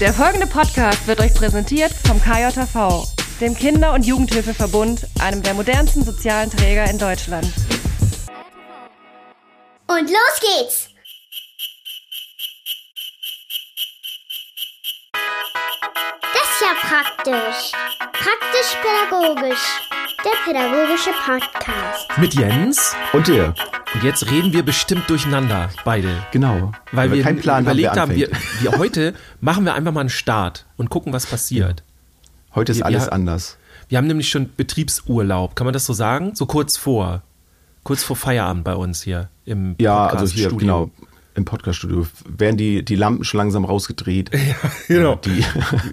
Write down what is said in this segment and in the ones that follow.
Der folgende Podcast wird euch präsentiert vom KJV, dem Kinder- und Jugendhilfeverbund, einem der modernsten sozialen Träger in Deutschland. Und los geht's! Das ist ja praktisch. Praktisch-pädagogisch. Der pädagogische Podcast. Mit Jens. Und dir. Und jetzt reden wir bestimmt durcheinander, beide. Genau. Weil wir keinen Plan überlegt haben, haben, wer wir, wir heute machen wir einfach mal einen Start und gucken, was passiert. Heute ist wir- alles wir- anders. Wir haben nämlich schon Betriebsurlaub, kann man das so sagen? So kurz vor. Kurz vor Feierabend bei uns hier im Ja, also hier, genau. Im Podcaststudio werden die, die Lampen schon langsam rausgedreht. genau. Die,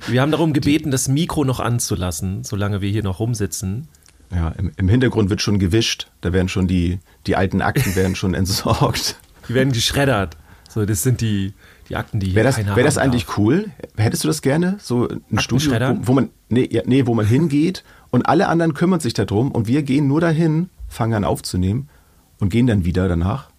Wir haben darum gebeten, das Mikro noch anzulassen, solange wir hier noch rumsitzen. Ja, im, Im Hintergrund wird schon gewischt. Da werden schon die, die alten Akten werden schon entsorgt. Die werden geschreddert. So, das sind die, die Akten, die hier Wäre das, wär das eigentlich darf. cool? Hättest du das gerne? So ein Studio, wo, wo man, nee, ja, nee, wo man hingeht und alle anderen kümmern sich darum und wir gehen nur dahin, fangen an aufzunehmen und gehen dann wieder danach.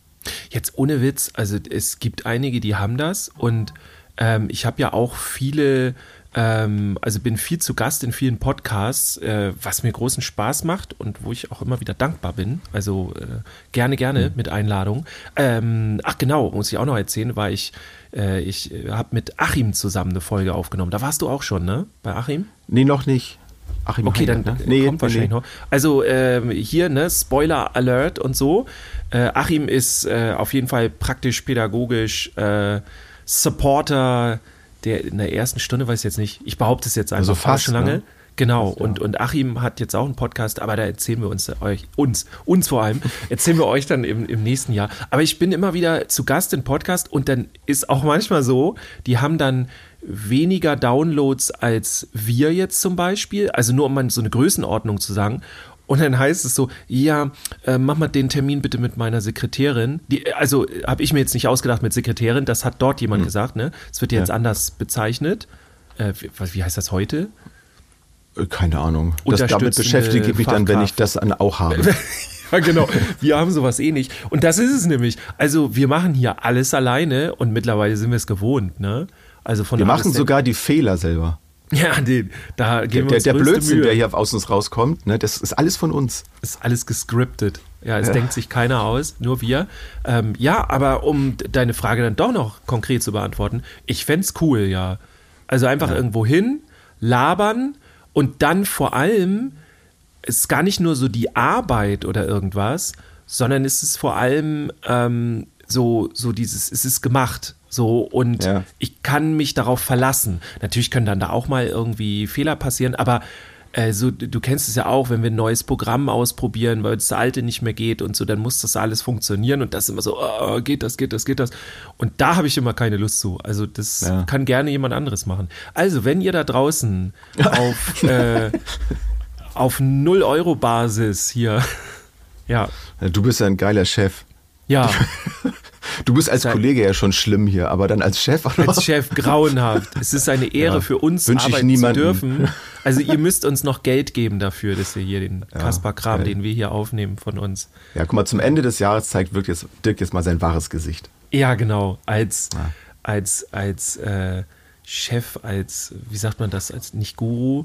Jetzt ohne Witz, also es gibt einige, die haben das und ähm, ich habe ja auch viele, also bin viel zu Gast in vielen Podcasts, äh, was mir großen Spaß macht und wo ich auch immer wieder dankbar bin. Also äh, gerne, gerne mit Einladung. Ähm, ach genau, muss ich auch noch erzählen, war ich, äh, ich habe mit Achim zusammen eine Folge aufgenommen. Da warst du auch schon, ne? Bei Achim? Nee, noch nicht. Achim Okay, dann Heinrich, ne? kommt wahrscheinlich nee. noch. Also ähm, hier, ne, Spoiler Alert und so. Äh, Achim ist äh, auf jeden Fall praktisch pädagogisch äh, Supporter der in der ersten Stunde, weiß ich jetzt nicht. Ich behaupte es jetzt einfach Also fast, schon lange. ne? Genau, und, und Achim hat jetzt auch einen Podcast, aber da erzählen wir uns euch, uns, uns vor allem, erzählen wir euch dann im, im nächsten Jahr. Aber ich bin immer wieder zu Gast in Podcast und dann ist auch manchmal so, die haben dann weniger Downloads als wir jetzt zum Beispiel, also nur um mal so eine Größenordnung zu sagen. Und dann heißt es so, ja, äh, mach mal den Termin bitte mit meiner Sekretärin. Die, also habe ich mir jetzt nicht ausgedacht mit Sekretärin, das hat dort jemand gesagt, ne? Es wird jetzt Ja. anders bezeichnet. Äh, wie, wie heißt das heute? Äh, Keine Ahnung. Das, damit beschäftige ich mich dann, wenn ich das dann auch habe. Ja, genau. Wir haben sowas eh nicht. Und das ist es nämlich. Also, wir machen hier alles alleine und mittlerweile sind wir es gewohnt, ne? Also von Wir machen sogar die Fehler selber. Ja, den, da Der, geben wir der, uns der größte Blödsinn, Mühe. der hier aus uns rauskommt, ne, das ist alles von uns. ist alles gescriptet. Ja, es denkt sich keiner aus, nur wir. Ähm, ja, aber um deine Frage dann doch noch konkret zu beantworten, ich fänd's cool, ja. Also einfach irgendwo hin, labern und dann vor allem ist gar nicht nur so die Arbeit oder irgendwas, sondern es ist vor allem ähm, so, so dieses, es ist gemacht. So, und Ja. ich kann mich darauf verlassen. Natürlich können dann da auch mal irgendwie Fehler passieren, aber äh, so, du kennst es ja auch, wenn wir ein neues Programm ausprobieren, weil das alte nicht mehr geht und so, dann muss das alles funktionieren und das ist immer so, oh, geht das, geht das, geht das. Und da habe ich immer keine Lust zu. Also das Ja. kann gerne jemand anderes machen. Also, wenn ihr da draußen auf, äh, auf 0-Euro-Basis hier, ja, Ja, Du bist ja ein geiler Chef. Ja, Du bist als Kollege ja schon schlimm hier, aber dann als Chef noch. als Chef grauenhaft. Es ist eine Ehre Ja, für uns, wünsch arbeiten niemanden. zu dürfen. Also ihr müsst uns noch Geld geben dafür, dass wir hier den Kaspar Kram, geil. den wir hier aufnehmen von uns. Ja, guck mal, zum Ende des Jahres zeigt Dirk jetzt, Dirk jetzt mal sein wahres Gesicht. Ja, genau. Als, Ja. als, als äh, Chef, als, wie sagt man das, als nicht Guru,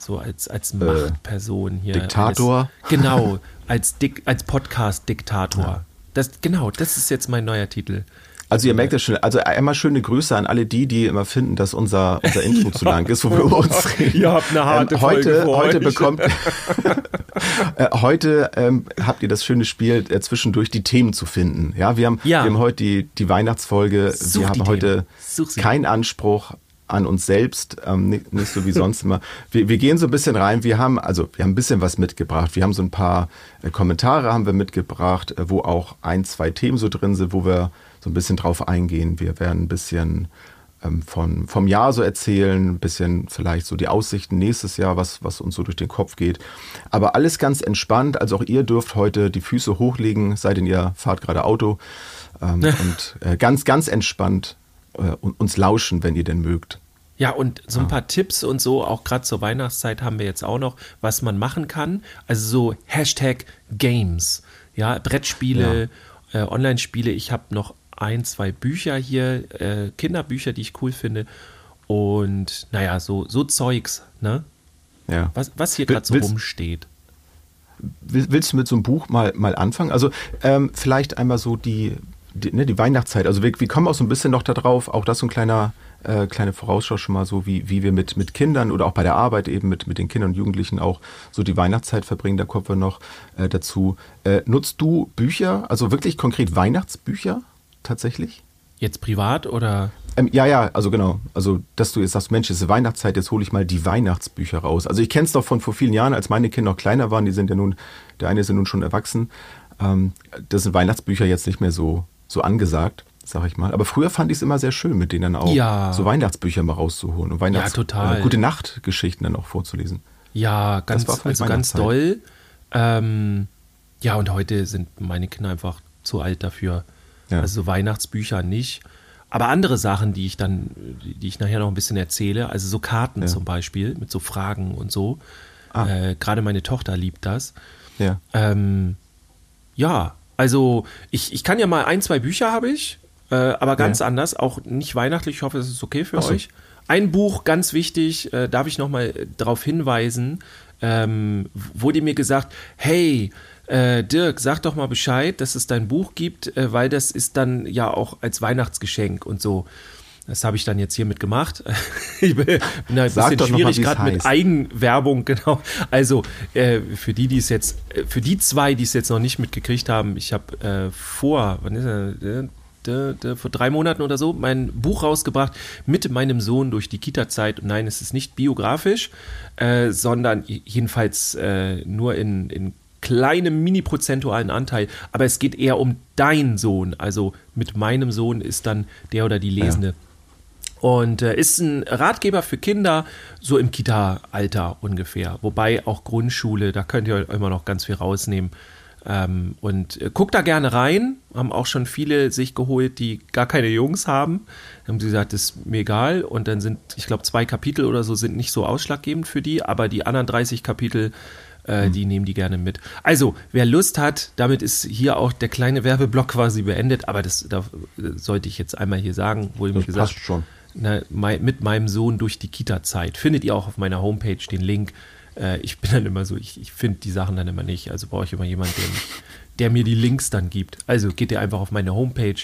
so als, als Machtperson hier. Äh, Diktator. Eines, genau, als, Dik, als Podcast-Diktator. Das, genau, das ist jetzt mein neuer Titel. Also ihr merkt das schon, also einmal schöne Grüße an alle die, die immer finden, dass unser, unser Intro zu lang ist, wo wir über uns reden. Ihr habt eine harte ähm, heute, Folge heute bekommt, äh, heute ähm, habt ihr das schöne Spiel, äh, zwischendurch die Themen zu finden. Ja, wir haben, Ja. wir haben heute die, die Weihnachtsfolge. Such wir haben heute keinen Anspruch an uns selbst, ähm, nicht, nicht so wie sonst immer. Wir, wir gehen so ein bisschen rein. Wir haben, also wir haben ein bisschen was mitgebracht. Wir haben so ein paar äh, Kommentare haben wir mitgebracht, äh, wo auch ein, zwei Themen so drin sind, wo wir so ein bisschen drauf eingehen. Wir werden ein bisschen ähm, von, vom Jahr so erzählen, ein bisschen vielleicht so die Aussichten nächstes Jahr, was, was uns so durch den Kopf geht. Aber alles ganz entspannt. Also auch ihr dürft heute die Füße hochlegen, sei denn ihr fahrt gerade Auto. Ähm, und äh, ganz, ganz entspannt äh, uns lauschen, wenn ihr denn mögt. Ja, und so ein paar Tipps und so, auch gerade zur Weihnachtszeit haben wir jetzt auch noch, was man machen kann. Also so Hashtag Games, ja, Brettspiele, äh, Online-Spiele. Ich habe noch ein, zwei Bücher hier, äh, Kinderbücher, die ich cool finde. und naja, so, so Zeugs, ne? Ja. Was, was hier gerade so Willst- rumsteht. Will- Willst du mit so einem Buch mal, mal anfangen? Also ähm, vielleicht einmal so die, die, ne, die Weihnachtszeit. Also wir, wir kommen auch so ein bisschen noch darauf, auch das so ein kleiner, äh, kleine Vorausschau schon mal so, wie, wie wir mit, mit Kindern oder auch bei der Arbeit eben mit, mit den Kindern und Jugendlichen auch so die Weihnachtszeit verbringen. Da kommen wir noch äh, dazu. Äh, nutzt du Bücher, also wirklich konkret Weihnachtsbücher tatsächlich? Jetzt privat oder? Ähm, ja, ja, also genau. Also, dass du jetzt sagst, Mensch, es ist Weihnachtszeit, jetzt hole ich mal die Weihnachtsbücher raus. Also ich kenne es doch von vor vielen Jahren, als meine Kinder noch kleiner waren, die sind ja nun, der eine ist ja nun schon erwachsen. Ähm, das sind Weihnachtsbücher jetzt nicht mehr so, so angesagt, sag ich mal. Aber früher fand ich es immer sehr schön, mit denen dann auch Ja. so Weihnachtsbücher mal rauszuholen und Weihnachts total. oder gute Nachtgeschichten dann auch vorzulesen. Ja, ganz, also ganz doll. Ähm, ja, und heute sind meine Kinder einfach zu alt dafür. Ja. Also so Weihnachtsbücher nicht. Aber andere Sachen, die ich dann, die die ich nachher noch ein bisschen erzähle, also so Karten Ja. zum Beispiel mit so Fragen und so. Ah. Äh, Gerade meine Tochter liebt das. Ja. Ähm, ja, also ich, ich kann ja mal ein, zwei Bücher habe ich, äh, aber ganz Ja. anders, auch nicht weihnachtlich. Ich hoffe, es ist okay für so. euch. Ein Buch, ganz wichtig, äh, darf ich nochmal darauf hinweisen, ähm, wurde mir gesagt, hey, äh, Dirk, sag doch mal Bescheid, dass es dein Buch gibt, äh, weil das ist dann ja auch als Weihnachtsgeschenk und so. Das habe ich dann jetzt hiermit gemacht. ich bin, da ein Sag bisschen schwierig gerade mit. Eigenwerbung, genau. Also äh, für die, die es jetzt, äh, für die zwei, die es jetzt noch nicht mitgekriegt haben, ich habe äh, vor, wann ist er, äh, vor drei Monaten oder so mein Buch rausgebracht mit meinem Sohn durch die Kita-Zeit. Und nein, es ist nicht biografisch, äh, sondern jedenfalls äh, nur in, in kleinem mini-prozentualen Anteil. Aber es geht eher um deinen Sohn. Also mit meinem Sohn ist dann der oder die Lesende. Und äh, ist ein Ratgeber für Kinder, so im Kita-Alter ungefähr. Wobei auch Grundschule, da könnt ihr immer noch ganz viel rausnehmen. Ähm, und äh, guckt da gerne rein. Haben auch schon viele sich geholt, die gar keine Jungs haben. Dann haben sie gesagt, das ist mir egal. Und dann sind, ich glaube, zwei Kapitel oder so sind nicht so ausschlaggebend für die, aber die anderen 30 Kapitel, äh, die nehmen die gerne mit. Also, wer Lust hat, damit ist hier auch der kleine Werbeblock quasi beendet. Aber das da, äh, sollte ich jetzt einmal hier sagen, wurde mir Das gesagt. passt schon. Mei- mit meinem Sohn durch die Kita-Zeit. Findet ihr auch auf meiner Homepage den Link. Äh, ich bin dann immer so, ich, ich finde die Sachen dann immer nicht. Also brauche ich immer jemanden, der, mir die Links dann gibt. Also geht ihr einfach auf meine Homepage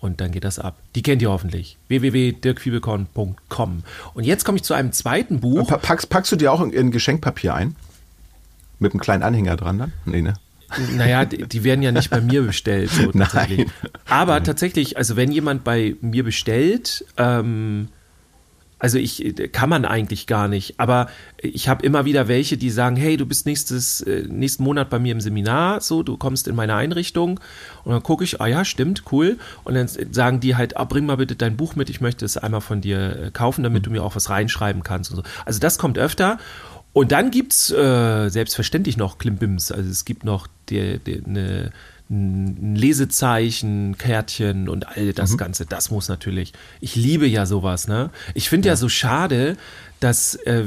und dann geht das ab. Die kennt ihr hoffentlich. www.dirkfiebelkorn.com. Und jetzt komme ich zu einem zweiten Buch. Pa- Packst, packst du dir auch in, in Geschenkpapier ein? Mit einem kleinen Anhänger dran dann? Nee, ne? Naja, die, die werden ja nicht bei mir bestellt. So Nein. tatsächlich. Aber tatsächlich, also wenn jemand bei mir bestellt, ähm, also ich kann man eigentlich gar nicht, aber ich habe immer wieder welche, die sagen, hey, du bist nächstes äh, nächsten Monat bei mir im Seminar, so du kommst in meine Einrichtung und dann gucke ich, ah ja, stimmt, cool und dann sagen die halt, ah, bring mal bitte dein Buch mit, ich möchte es einmal von dir äh, kaufen, damit du mir auch was reinschreiben kannst und so. Also das kommt öfter und dann gibt's äh, selbstverständlich noch Klimbims, also es gibt noch die, die, eine ein Lesezeichen, Kärtchen und all das Ganze. Das muss natürlich. Ich liebe ja sowas, ne? Ich finde ja. so schade, dass äh,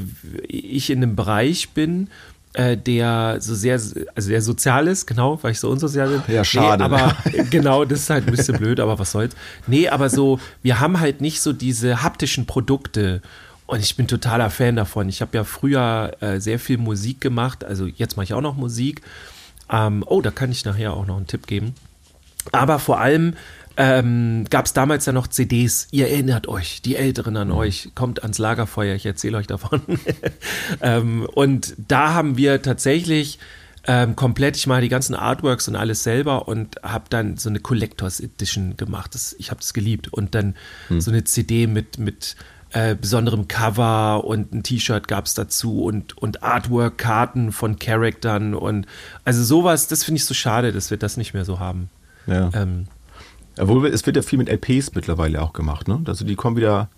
ich in einem Bereich bin, äh, der so sehr, also der sozial ist, genau, weil ich so unsozial bin. Ja, schade. Nee, aber genau, das ist halt ein bisschen blöd, aber was soll's. Nee, aber so, wir haben halt nicht so diese haptischen Produkte. Und ich bin totaler Fan davon. Ich habe ja früher äh, sehr viel Musik gemacht, also jetzt mache ich auch noch Musik. Ähm, oh, da kann ich nachher auch noch einen Tipp geben. Aber vor allem ähm, gab es damals ja noch CDs. Ihr erinnert euch, die Älteren an euch, kommt ans Lagerfeuer, ich erzähle euch davon. ähm, und da haben wir tatsächlich ähm, komplett, ich mache die ganzen Artworks und alles selber und habe dann so eine Collectors Edition gemacht. Das, ich habe das geliebt. Und dann so eine CD mit, mit äh, besonderem Cover und ein T-Shirt gab es dazu und, und Artwork-Karten von Charaktern und also sowas, das finde ich so schade, dass wir das nicht mehr so haben. Ja. Ähm, Obwohl, es wird ja viel mit LPs mittlerweile auch gemacht, ne? Also die kommen wieder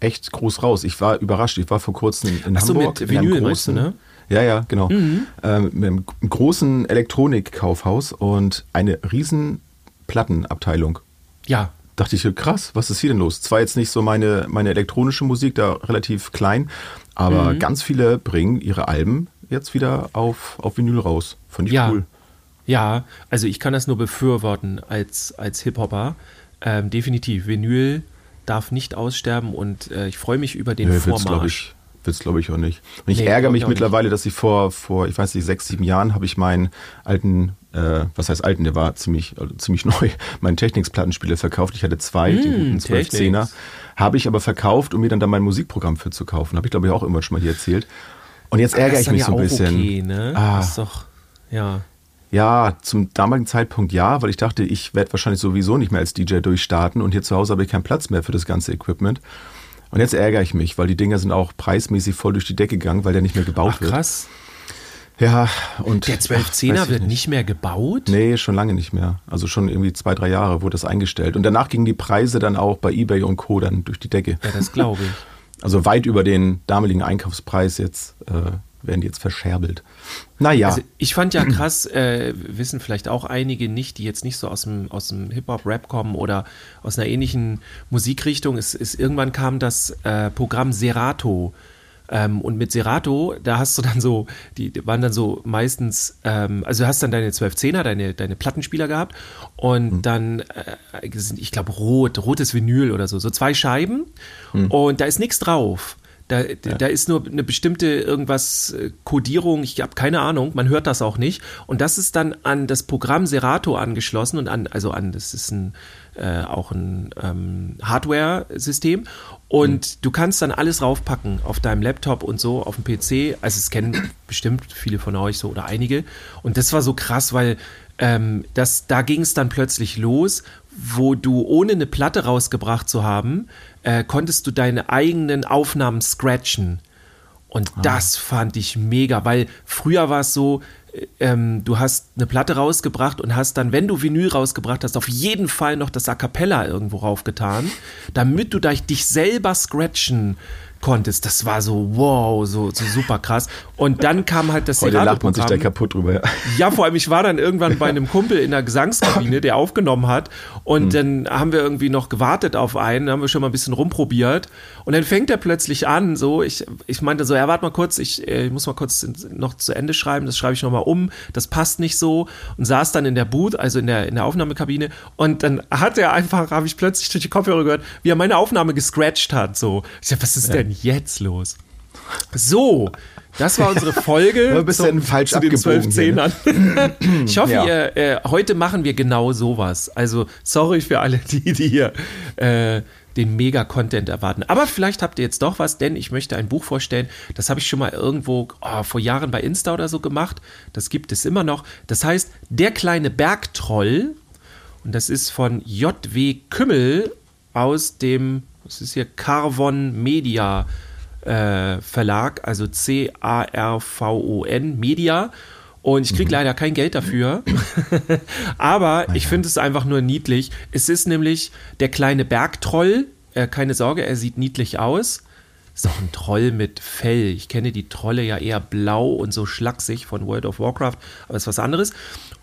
echt groß raus. Ich war überrascht. Ich war vor kurzem in Ach so, Hamburg. mit in einem Vinyl meinst du, großen, ne? Ja, ja, genau. Ähm, mit einem großen Elektronikkaufhaus und eine riesen Plattenabteilung. ja, Dachte ich, krass, was ist hier denn los? Zwar jetzt nicht so meine, meine elektronische Musik, da relativ klein, aber Mhm. ganz viele bringen ihre Alben jetzt wieder auf, auf Vinyl raus. Fand ich Ja. cool. Ja, also ich kann das nur befürworten als, als Hip-Hopper. Ähm, definitiv. Vinyl darf nicht aussterben und äh, ich freue mich über den glaub Vormarsch. Ich, wird's glaube ich auch nicht. Und ich Nee, ärgere mich ich auch nicht. mittlerweile, dass ich vor, vor, ich weiß nicht, sechs, sieben Jahren habe ich meinen alten, äh, was heißt alten, der war ziemlich, also ziemlich neu, meinen Technics-Plattenspieler verkauft. Ich hatte zwei, den guten 12 Technics. er habe ich aber verkauft, um mir dann da mein Musikprogramm für zu kaufen. Habe ich glaube ich auch irgendwann schon mal hier erzählt. Und jetzt ärgere ich mich ja so ein bisschen. Okay, ne? Ah. Das ist doch, ja. Ja, zum damaligen Zeitpunkt ja, weil ich dachte, ich werde wahrscheinlich sowieso nicht mehr als DJ durchstarten und hier zu Hause habe ich keinen Platz mehr für das ganze Equipment. Und jetzt ärgere ich mich, weil die Dinger sind auch preismäßig voll durch die Decke gegangen, weil der nicht mehr gebaut Ach, wird. krass. Ja, und Der ach, 1210er weiß ich wird nicht. mehr gebaut? Nee, schon lange nicht mehr. Also schon irgendwie zwei, drei Jahre wurde das eingestellt. Und danach gingen die Preise dann auch bei eBay und Co. dann durch die Decke. Ja, das glaube ich. Also weit über den damaligen Einkaufspreis jetzt äh, werden die jetzt verscherbelt. Naja, Also ich fand ja krass, äh, wissen vielleicht auch einige nicht, die jetzt nicht so aus dem, aus dem Hip-Hop-Rap kommen oder aus einer ähnlichen Musikrichtung. Es ist, irgendwann kam das äh, Programm Serato. Ähm, und mit Serato, da hast du dann so, die, waren dann so meistens, ähm, also du hast dann deine 1210er, deine, deine Plattenspieler gehabt und dann, äh, sind, ich glaube, rot, rotes Vinyl oder so, so zwei Scheiben und da ist nichts drauf. Da, da ist nur eine bestimmte irgendwas äh, Codierung, ich habe keine Ahnung, man hört das auch nicht. Und das ist dann an das Programm Serato angeschlossen und an, also an, das ist ein, äh, auch ein ähm, Hardware-System. Und du kannst dann alles raufpacken auf deinem Laptop und so, auf dem PC. Also es kennen bestimmt viele von euch so oder einige. Und das war so krass, weil ähm, das, da ging es dann plötzlich los, wo du ohne eine Platte rausgebracht zu haben, äh, konntest du deine eigenen Aufnahmen scratchen. Und das fand ich mega, weil früher war es so, äh, ähm, du hast eine Platte rausgebracht und hast dann, wenn du Vinyl rausgebracht hast, auf jeden Fall noch das A Cappella irgendwo raufgetan, damit du dich dich selber scratchen konntest. Das war so, wow, so, so super krass. Und dann kam halt das heute lacht man sich da kaputt drüber. Ja, vor allem, ich war dann irgendwann bei einem Kumpel in der Gesangskabine, der aufgenommen hat. Und dann haben wir irgendwie noch gewartet auf einen, haben wir schon mal ein bisschen rumprobiert. Und dann fängt er plötzlich an, so, ich, ich meinte so, ja, warte mal kurz, ich, äh, ich muss mal kurz noch zu Ende schreiben, das schreibe ich nochmal um, das passt nicht so. Und saß dann in der Booth, also in der, in der Aufnahmekabine. Und dann hat er einfach, habe ich plötzlich durch die Kopfhörer gehört, wie er meine Aufnahme gescratcht hat, so. Ich sag, was ist denn jetzt los? So, das war unsere Folge. Ein bisschen falsch zu den abgebogen hier, ne? 12 Ich hoffe, Ja. ihr, äh, heute machen wir genau sowas. Also, sorry für alle, die, die hier äh, den Mega-Content erwarten. Aber vielleicht habt ihr jetzt doch was, denn ich möchte ein Buch vorstellen. Das habe ich schon mal irgendwo oh, vor Jahren bei Insta oder so gemacht. Das gibt es immer noch. Das heißt, Der kleine Bergtroll. Und das ist von J.W. Kümmel aus dem, was ist hier, Carvon Media äh, Verlag, also C-A-R-V-O-N Media. Und ich kriege leider kein Geld dafür. Aber ich finde es einfach nur niedlich. Es ist nämlich der kleine Bergtroll. Äh, keine Sorge, er sieht niedlich aus. Ist auch ein Troll mit Fell. Ich kenne die Trolle ja eher blau und so schlaksig von World of Warcraft, aber ist was anderes.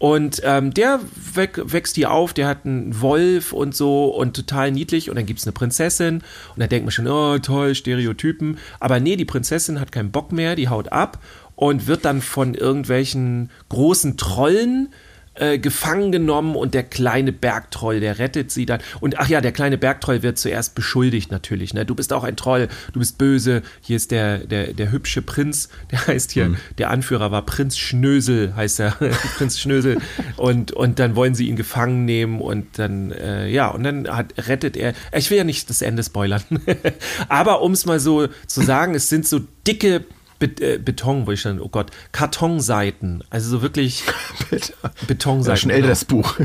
Und ähm, der wäch- wächst hier auf, der hat einen Wolf und so und total niedlich. Und dann gibt es eine Prinzessin und da denkt man schon, oh toll, Stereotypen. Aber nee, die Prinzessin hat keinen Bock mehr, die haut ab und wird dann von irgendwelchen großen Trollen äh, gefangen genommen und der kleine Bergtroll, der rettet sie dann. Und ach ja, der kleine Bergtroll wird zuerst beschuldigt natürlich. Ne? Du bist auch ein Troll, du bist böse. Hier ist der, der, der hübsche Prinz, der heißt hier, der Anführer war Prinz Schnösel, heißt er, Prinz Schnösel. Und, und dann wollen sie ihn gefangen nehmen und dann, äh, ja, und dann hat, rettet er. Ich will ja nicht das Ende spoilern. Aber um es mal so zu sagen, es sind so dicke äh, Beton, wo ich dann, oh Gott, Kartonseiten. Also so wirklich Betonseiten. Ja, schon älter genau. das Buch.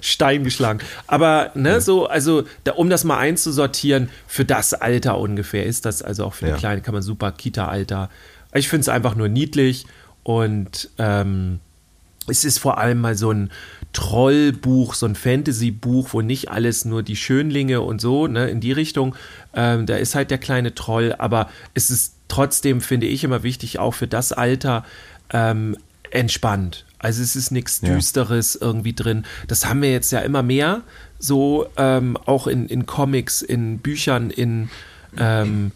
Stein geschlagen. Aber ne, so, also da, um das mal einzusortieren, für das Alter ungefähr ist das, also auch für die Ja. Kleinen kann man super Kita-Alter. Ich finde es einfach nur niedlich und ähm, es ist vor allem mal so ein Trollbuch, so ein Fantasy-Buch, wo nicht alles nur die Schönlinge und so, ne, in die Richtung. Ähm, da ist halt der kleine Troll, aber es ist trotzdem, finde ich, immer wichtig, auch für das Alter ähm, entspannt. Also es ist nichts Ja. Düsteres irgendwie drin. Das haben wir jetzt ja immer mehr, so ähm, auch in, in Comics, in Büchern, in ähm,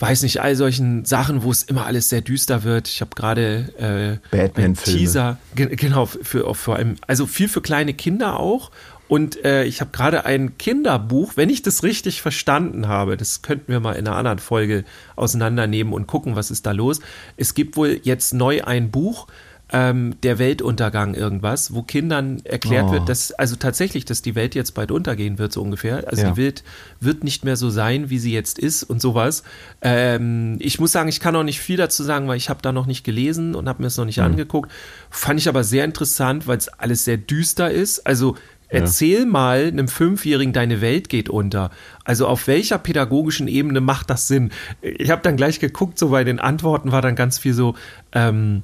weiß nicht, all solchen Sachen, wo es immer alles sehr düster wird. Ich habe gerade äh, Batman-Filme. Teaser, ge genau, für, für, vor allem, also viel für kleine Kinder auch. Und äh, ich habe gerade ein Kinderbuch, wenn ich das richtig verstanden habe, das könnten wir mal in einer anderen Folge auseinandernehmen und gucken, was ist da los. Es gibt wohl jetzt neu ein Buch, ähm, der Weltuntergang irgendwas, wo Kindern erklärt Oh. wird, dass also tatsächlich, dass die Welt jetzt bald untergehen wird, so ungefähr. Also Ja. die Welt wird nicht mehr so sein, wie sie jetzt ist und sowas. Ähm, ich muss sagen, ich kann auch nicht viel dazu sagen, weil ich habe da noch nicht gelesen und habe mir es noch nicht Mhm. angeguckt. Fand ich aber sehr interessant, weil es alles sehr düster ist. Also Erzähl mal einem Fünfjährigen, deine Welt geht unter. Also auf welcher pädagogischen Ebene macht das Sinn? Ich habe dann gleich geguckt, so bei den Antworten war dann ganz viel so, ähm,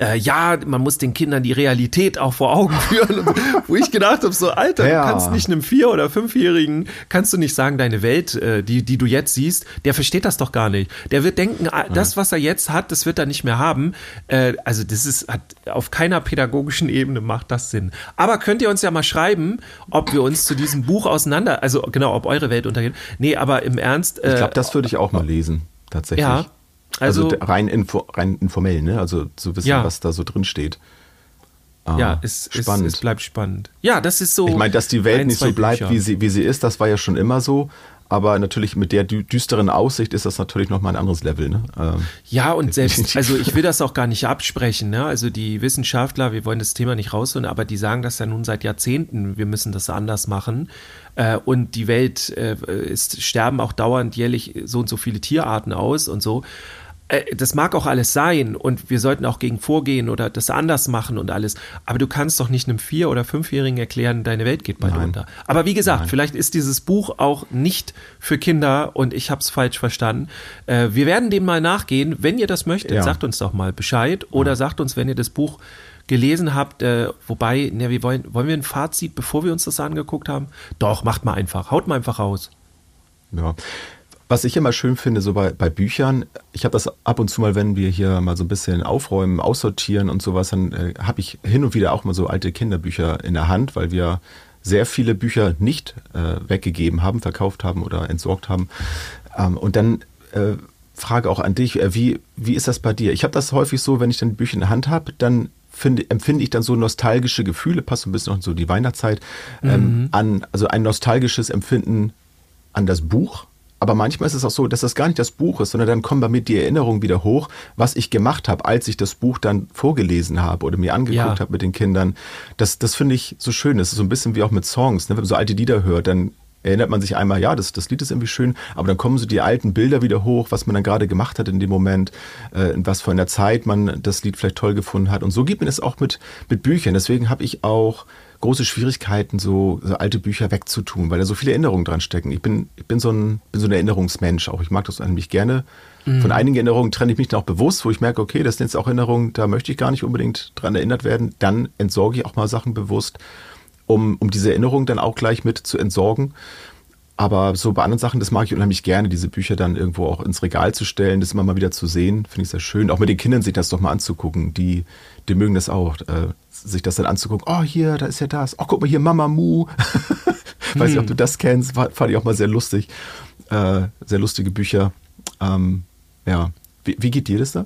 äh, ja, man muss den Kindern die Realität auch vor Augen führen. Wo ich gedacht habe, so, Alter, Ja. du kannst nicht einem Vier- oder Fünfjährigen, kannst du nicht sagen, deine Welt, äh, die, die du jetzt siehst, der versteht das doch gar nicht. Der wird denken, ah, das, was er jetzt hat, das wird er nicht mehr haben. Äh, also das ist, hat auf keiner pädagogischen Ebene macht das Sinn. Aber könnt ihr uns ja mal schreiben, ob wir uns zu diesem Buch auseinander, also genau, ob eure Welt untergeht. Nee, aber im Ernst. Ich äh, glaube, das würde ich auch mal lesen, tatsächlich. Ja. Also, Also, rein, info, rein informell, ne? Also zu wissen, Ja. was da so drin steht. Ah, ja, es, es, spannend. es bleibt spannend. Ja, das ist so. ich meine, dass die Welt ein, nicht so bleibt, Bücher. wie sie, wie sie ist, das war ja schon immer so. Aber natürlich mit der dü düsteren Aussicht ist das natürlich nochmal ein anderes Level. Ne? Ähm, Ja, und selbst, also ich will das auch gar nicht absprechen, ne? Also die Wissenschaftler, wir wollen das Thema nicht rausholen, aber die sagen das ja nun seit Jahrzehnten, wir müssen das anders machen. Äh, und die Welt äh, ist, sterben auch dauernd jährlich so und so viele Tierarten aus und so. Äh, Das mag auch alles sein und wir sollten auch gegen vorgehen oder das anders machen und alles. Aber du kannst doch nicht einem Vier- oder Fünfjährigen erklären, deine Welt geht bald Nein. unter. Aber wie gesagt, Nein. vielleicht ist dieses Buch auch nicht für Kinder und ich habe es falsch verstanden. Äh, wir werden dem mal nachgehen. Wenn ihr das möchtet, Ja. sagt uns doch mal Bescheid oder sagt uns, wenn ihr das Buch gelesen habt, äh, wobei, ne, wir wollen, wollen wir ein Fazit, bevor wir uns das angeguckt haben? Doch, macht mal einfach, haut mal einfach raus. Ja. Was ich immer schön finde, so bei, bei Büchern, ich habe das ab und zu mal, wenn wir hier mal so ein bisschen aufräumen, aussortieren und sowas, dann äh, habe ich hin und wieder auch mal so alte Kinderbücher in der Hand, weil wir sehr viele Bücher nicht äh, weggegeben haben, verkauft haben oder entsorgt haben. Ähm, und dann äh, Frage auch an dich, äh, wie, wie ist das bei dir? Ich habe das häufig so, wenn ich dann Bücher in der Hand habe, dann finde, empfinde ich dann so nostalgische Gefühle, passt so ein bisschen noch in so die Weihnachtszeit, ähm, an, also ein nostalgisches Empfinden an das Buch. Aber manchmal ist es auch so, dass das gar nicht das Buch ist, sondern dann kommen bei mir die Erinnerungen wieder hoch, was ich gemacht habe, als ich das Buch dann vorgelesen habe oder mir angeguckt Ja. habe mit den Kindern. Das, das finde ich so schön. Das ist so ein bisschen wie auch mit Songs. Ne? Wenn man so alte Lieder hört, dann erinnert man sich einmal, ja, das, das Lied ist irgendwie schön, aber dann kommen so die alten Bilder wieder hoch, was man dann gerade gemacht hat in dem Moment, äh, in was für einer Zeit man das Lied vielleicht toll gefunden hat. Und so geht mir das auch mit, mit Büchern. Deswegen habe ich auch große Schwierigkeiten, so, so alte Bücher wegzutun, weil da so viele Erinnerungen dran stecken. Ich bin, ich bin so ein, bin so ein Erinnerungsmensch auch. Ich mag das nämlich gerne. Von einigen Erinnerungen trenne ich mich dann auch bewusst, wo ich merke, okay, das sind jetzt auch Erinnerungen, da möchte ich gar nicht unbedingt dran erinnert werden. Dann entsorge ich auch mal Sachen bewusst, um, um diese Erinnerung dann auch gleich mit zu entsorgen. Aber so bei anderen Sachen, das mag ich unheimlich gerne, diese Bücher dann irgendwo auch ins Regal zu stellen, das immer mal wieder zu sehen, finde ich sehr schön. Auch mit den Kindern sich das doch mal anzugucken, die, die mögen das auch, äh, sich das dann anzugucken. Oh, hier, da ist ja das. Oh, guck mal hier, Mama Mu. Weiß nicht, ob du das kennst, fand ich auch mal sehr lustig. Äh, sehr lustige Bücher. Ähm, ja, wie, wie geht dir das da?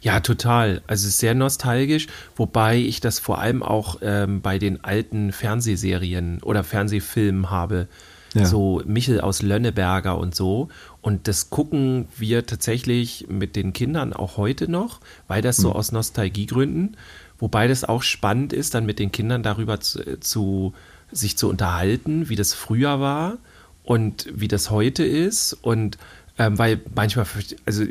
Ja, total. Also es ist sehr nostalgisch, wobei ich das vor allem auch ähm, bei den alten Fernsehserien oder Fernsehfilmen habe. Ja. So Michel aus Lönneberger und so. Und das gucken wir tatsächlich mit den Kindern auch heute noch, weil das so aus Nostalgiegründen, wobei das auch spannend ist, dann mit den Kindern darüber zu, zu sich zu unterhalten, wie das früher war und wie das heute ist und ähm, weil manchmal, also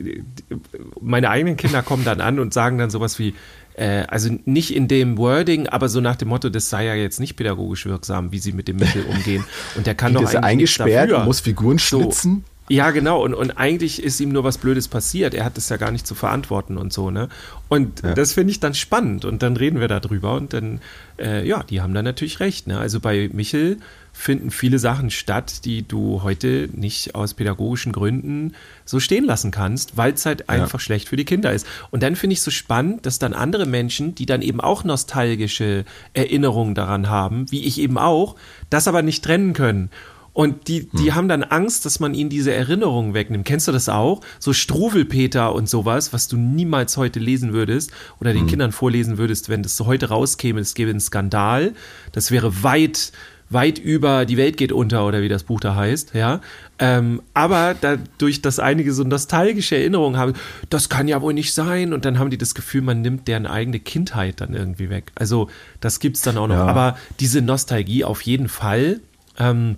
meine eigenen Kinder kommen dann an und sagen dann sowas wie, also nicht in dem Wording, aber so nach dem Motto, das sei ja jetzt nicht pädagogisch wirksam, wie sie mit dem Mittel umgehen. Und der kann doch ist er eigentlich eingesperrt dafür. muss Figuren So. schnitzen? Ja, genau. Und, und eigentlich ist ihm nur was Blödes passiert. Er hat das ja gar nicht zu verantworten und so, ne? Und Ja. das finde ich dann spannend. Und dann reden wir darüber. Und dann, äh, ja, die haben da natürlich recht, ne? Also bei Michel finden viele Sachen statt, die du heute nicht aus pädagogischen Gründen so stehen lassen kannst, weil es halt einfach schlecht für die Kinder ist. Und dann finde ich so spannend, dass dann andere Menschen, die dann eben auch nostalgische Erinnerungen daran haben, wie ich eben auch, das aber nicht trennen können. Und die, die haben dann Angst, dass man ihnen diese Erinnerungen wegnimmt. Kennst du das auch? So Struwelpeter und sowas, was du niemals heute lesen würdest oder den Kindern vorlesen würdest, wenn das so heute rauskäme, es gäbe einen Skandal. Das wäre weit weit über die Welt geht unter oder wie das Buch da heißt, ja. Ähm, aber dadurch, dass einige so nostalgische Erinnerungen haben, das kann ja wohl nicht sein und dann haben die das Gefühl, man nimmt deren eigene Kindheit dann irgendwie weg. Also das gibt's dann auch noch. Ja. Aber diese Nostalgie auf jeden Fall. Ähm,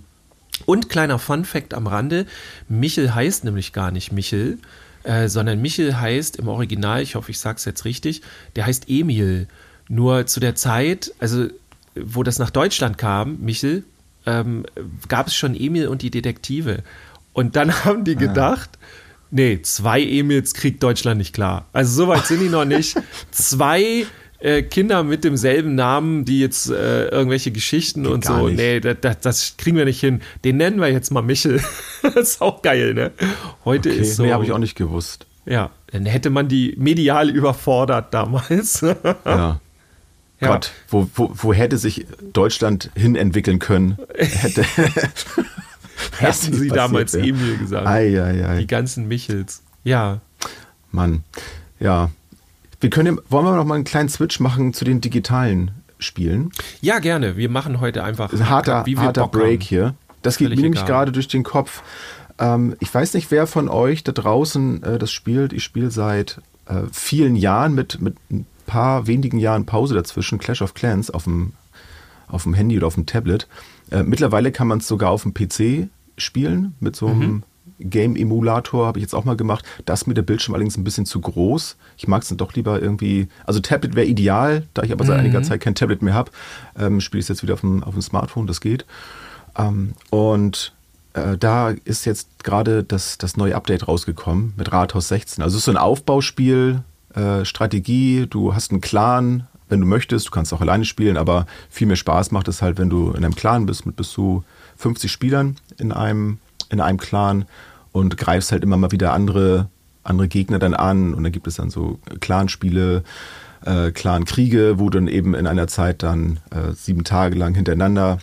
und kleiner Fun Fact am Rande, Michel heißt nämlich gar nicht Michel, äh, sondern Michel heißt im Original, ich hoffe, ich sage es jetzt richtig, der heißt Emil. Nur zu der Zeit, also wo das nach Deutschland kam, Michel, ähm, gab es schon Emil und die Detektive. Und dann haben die gedacht, nee, zwei Emils kriegt Deutschland nicht klar. Also so weit sind die noch nicht. Zwei äh, Kinder mit demselben Namen, die jetzt äh, irgendwelche Geschichten Geht und so, nicht. nee, das, das, das kriegen wir nicht hin. Den nennen wir jetzt mal Michel. das ist auch geil, ne? Heute Okay, ist so. nee, habe ich auch nicht gewusst. Ja, dann hätte man die medial überfordert damals. Ja. Ja. Gott, wo, wo, wo hätte sich Deutschland hin entwickeln können? Hätte, Hätten sie damals wäre. Emil gesagt. Ei, ei, ei. Die ganzen Michels. Ja. Mann. Ja. Wir können, wollen wir noch mal einen kleinen Switch machen zu den digitalen Spielen? Ja, gerne. Wir machen heute einfach Ein harter, wie wir harter Bock Break haben. hier. Das geht mir nämlich gerade durch den Kopf. Ähm, ich weiß nicht, wer von euch da draußen äh, das spielt. Ich spiele seit äh, vielen Jahren mit, mit paar wenigen Jahren Pause dazwischen Clash of Clans auf dem, auf dem Handy oder auf dem Tablet. Äh, mittlerweile kann man es sogar auf dem PC spielen mit so einem Mhm. Game-Emulator habe ich jetzt auch mal gemacht. Das mit der Bildschirm allerdings ein bisschen zu groß. Ich mag es dann doch lieber irgendwie. Also Tablet wäre ideal, da ich aber seit Mhm. einiger Zeit kein Tablet mehr habe. Ähm, spiele ich es jetzt wieder auf dem, auf dem Smartphone, das geht. Ähm, und äh, da ist jetzt gerade das, das neue Update rausgekommen mit Rathaus 16. Also es ist so ein Aufbauspiel, äh, Strategie, du hast einen Clan, wenn du möchtest, du kannst auch alleine spielen, aber viel mehr Spaß macht es halt, wenn du in einem Clan bist mit bis zu 50 Spielern in einem, in einem Clan und greifst halt immer mal wieder andere, andere Gegner dann an. Und dann gibt es dann so Clanspiele, äh, Clan-Kriege, wo dann eben in einer Zeit dann äh, sieben Tage lang hintereinander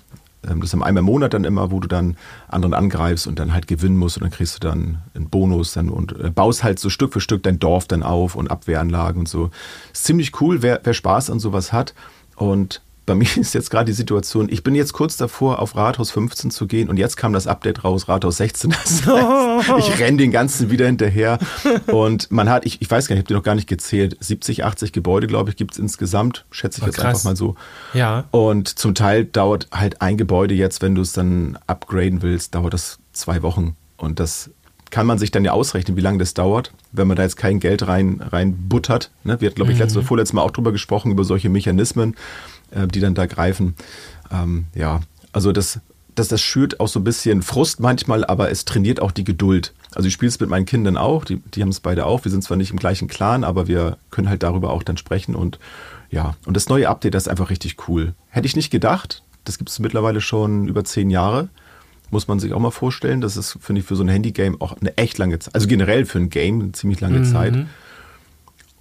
das ist einmal im Monat dann immer, wo du dann anderen angreifst und dann halt gewinnen musst und dann kriegst du dann einen Bonus dann und äh, baust halt so Stück für Stück dein Dorf dann auf und Abwehranlagen und so. Ist ziemlich cool, wer, wer Spaß an sowas hat. Und bei mir ist jetzt gerade die Situation, ich bin jetzt kurz davor, auf Rathaus 15 zu gehen und jetzt kam das Update raus, Rathaus 16. Das heißt, ich renne den ganzen wieder hinterher und man hat, ich, ich weiß gar nicht, ich habe dir noch gar nicht gezählt, 70, 80 Gebäude, glaube ich, gibt es insgesamt, schätze ich Oh, jetzt krass. einfach mal so. Ja. Und zum Teil dauert halt ein Gebäude jetzt, wenn du es dann upgraden willst, dauert das zwei Wochen. Und das kann man sich dann ja ausrechnen, wie lange das dauert, wenn man da jetzt kein Geld rein, rein buttert. Ne? Wir hatten, glaube ich, letztes oder vorletztes Mal auch drüber gesprochen, über solche Mechanismen, äh, die dann da greifen. Ähm, ja, also das, das, das schürt auch so ein bisschen Frust manchmal, aber es trainiert auch die Geduld. Also ich spiele es mit meinen Kindern auch, die, die haben es beide auch. Wir sind zwar nicht im gleichen Clan, aber wir können halt darüber auch dann sprechen und ja, und das neue Update, das ist einfach richtig cool. Hätte ich nicht gedacht, das gibt es mittlerweile schon über zehn Jahre. Muss man sich auch mal vorstellen. Das ist, finde ich, für so ein Handy-Game auch eine echt lange Zeit. Also generell für ein Game eine ziemlich lange Zeit.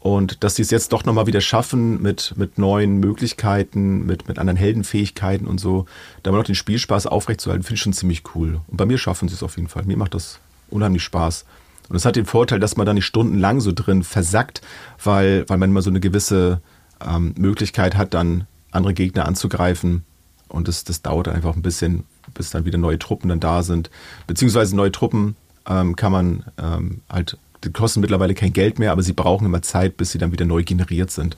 Und dass sie es jetzt doch nochmal wieder schaffen mit, mit neuen Möglichkeiten, mit, mit anderen Heldenfähigkeiten und so, da mal noch den Spielspaß aufrechtzuerhalten, finde ich schon ziemlich cool. Und bei mir schaffen sie es auf jeden Fall. Mir macht das unheimlich Spaß. Und es hat den Vorteil, dass man da nicht stundenlang so drin versackt, weil, weil man immer so eine gewisse ähm, Möglichkeit hat, dann andere Gegner anzugreifen. Und das, das dauert einfach ein bisschen, bis dann wieder neue Truppen dann da sind. Beziehungsweise neue Truppen ähm, kann man ähm, halt, die kosten mittlerweile kein Geld mehr, aber sie brauchen immer Zeit, bis sie dann wieder neu generiert sind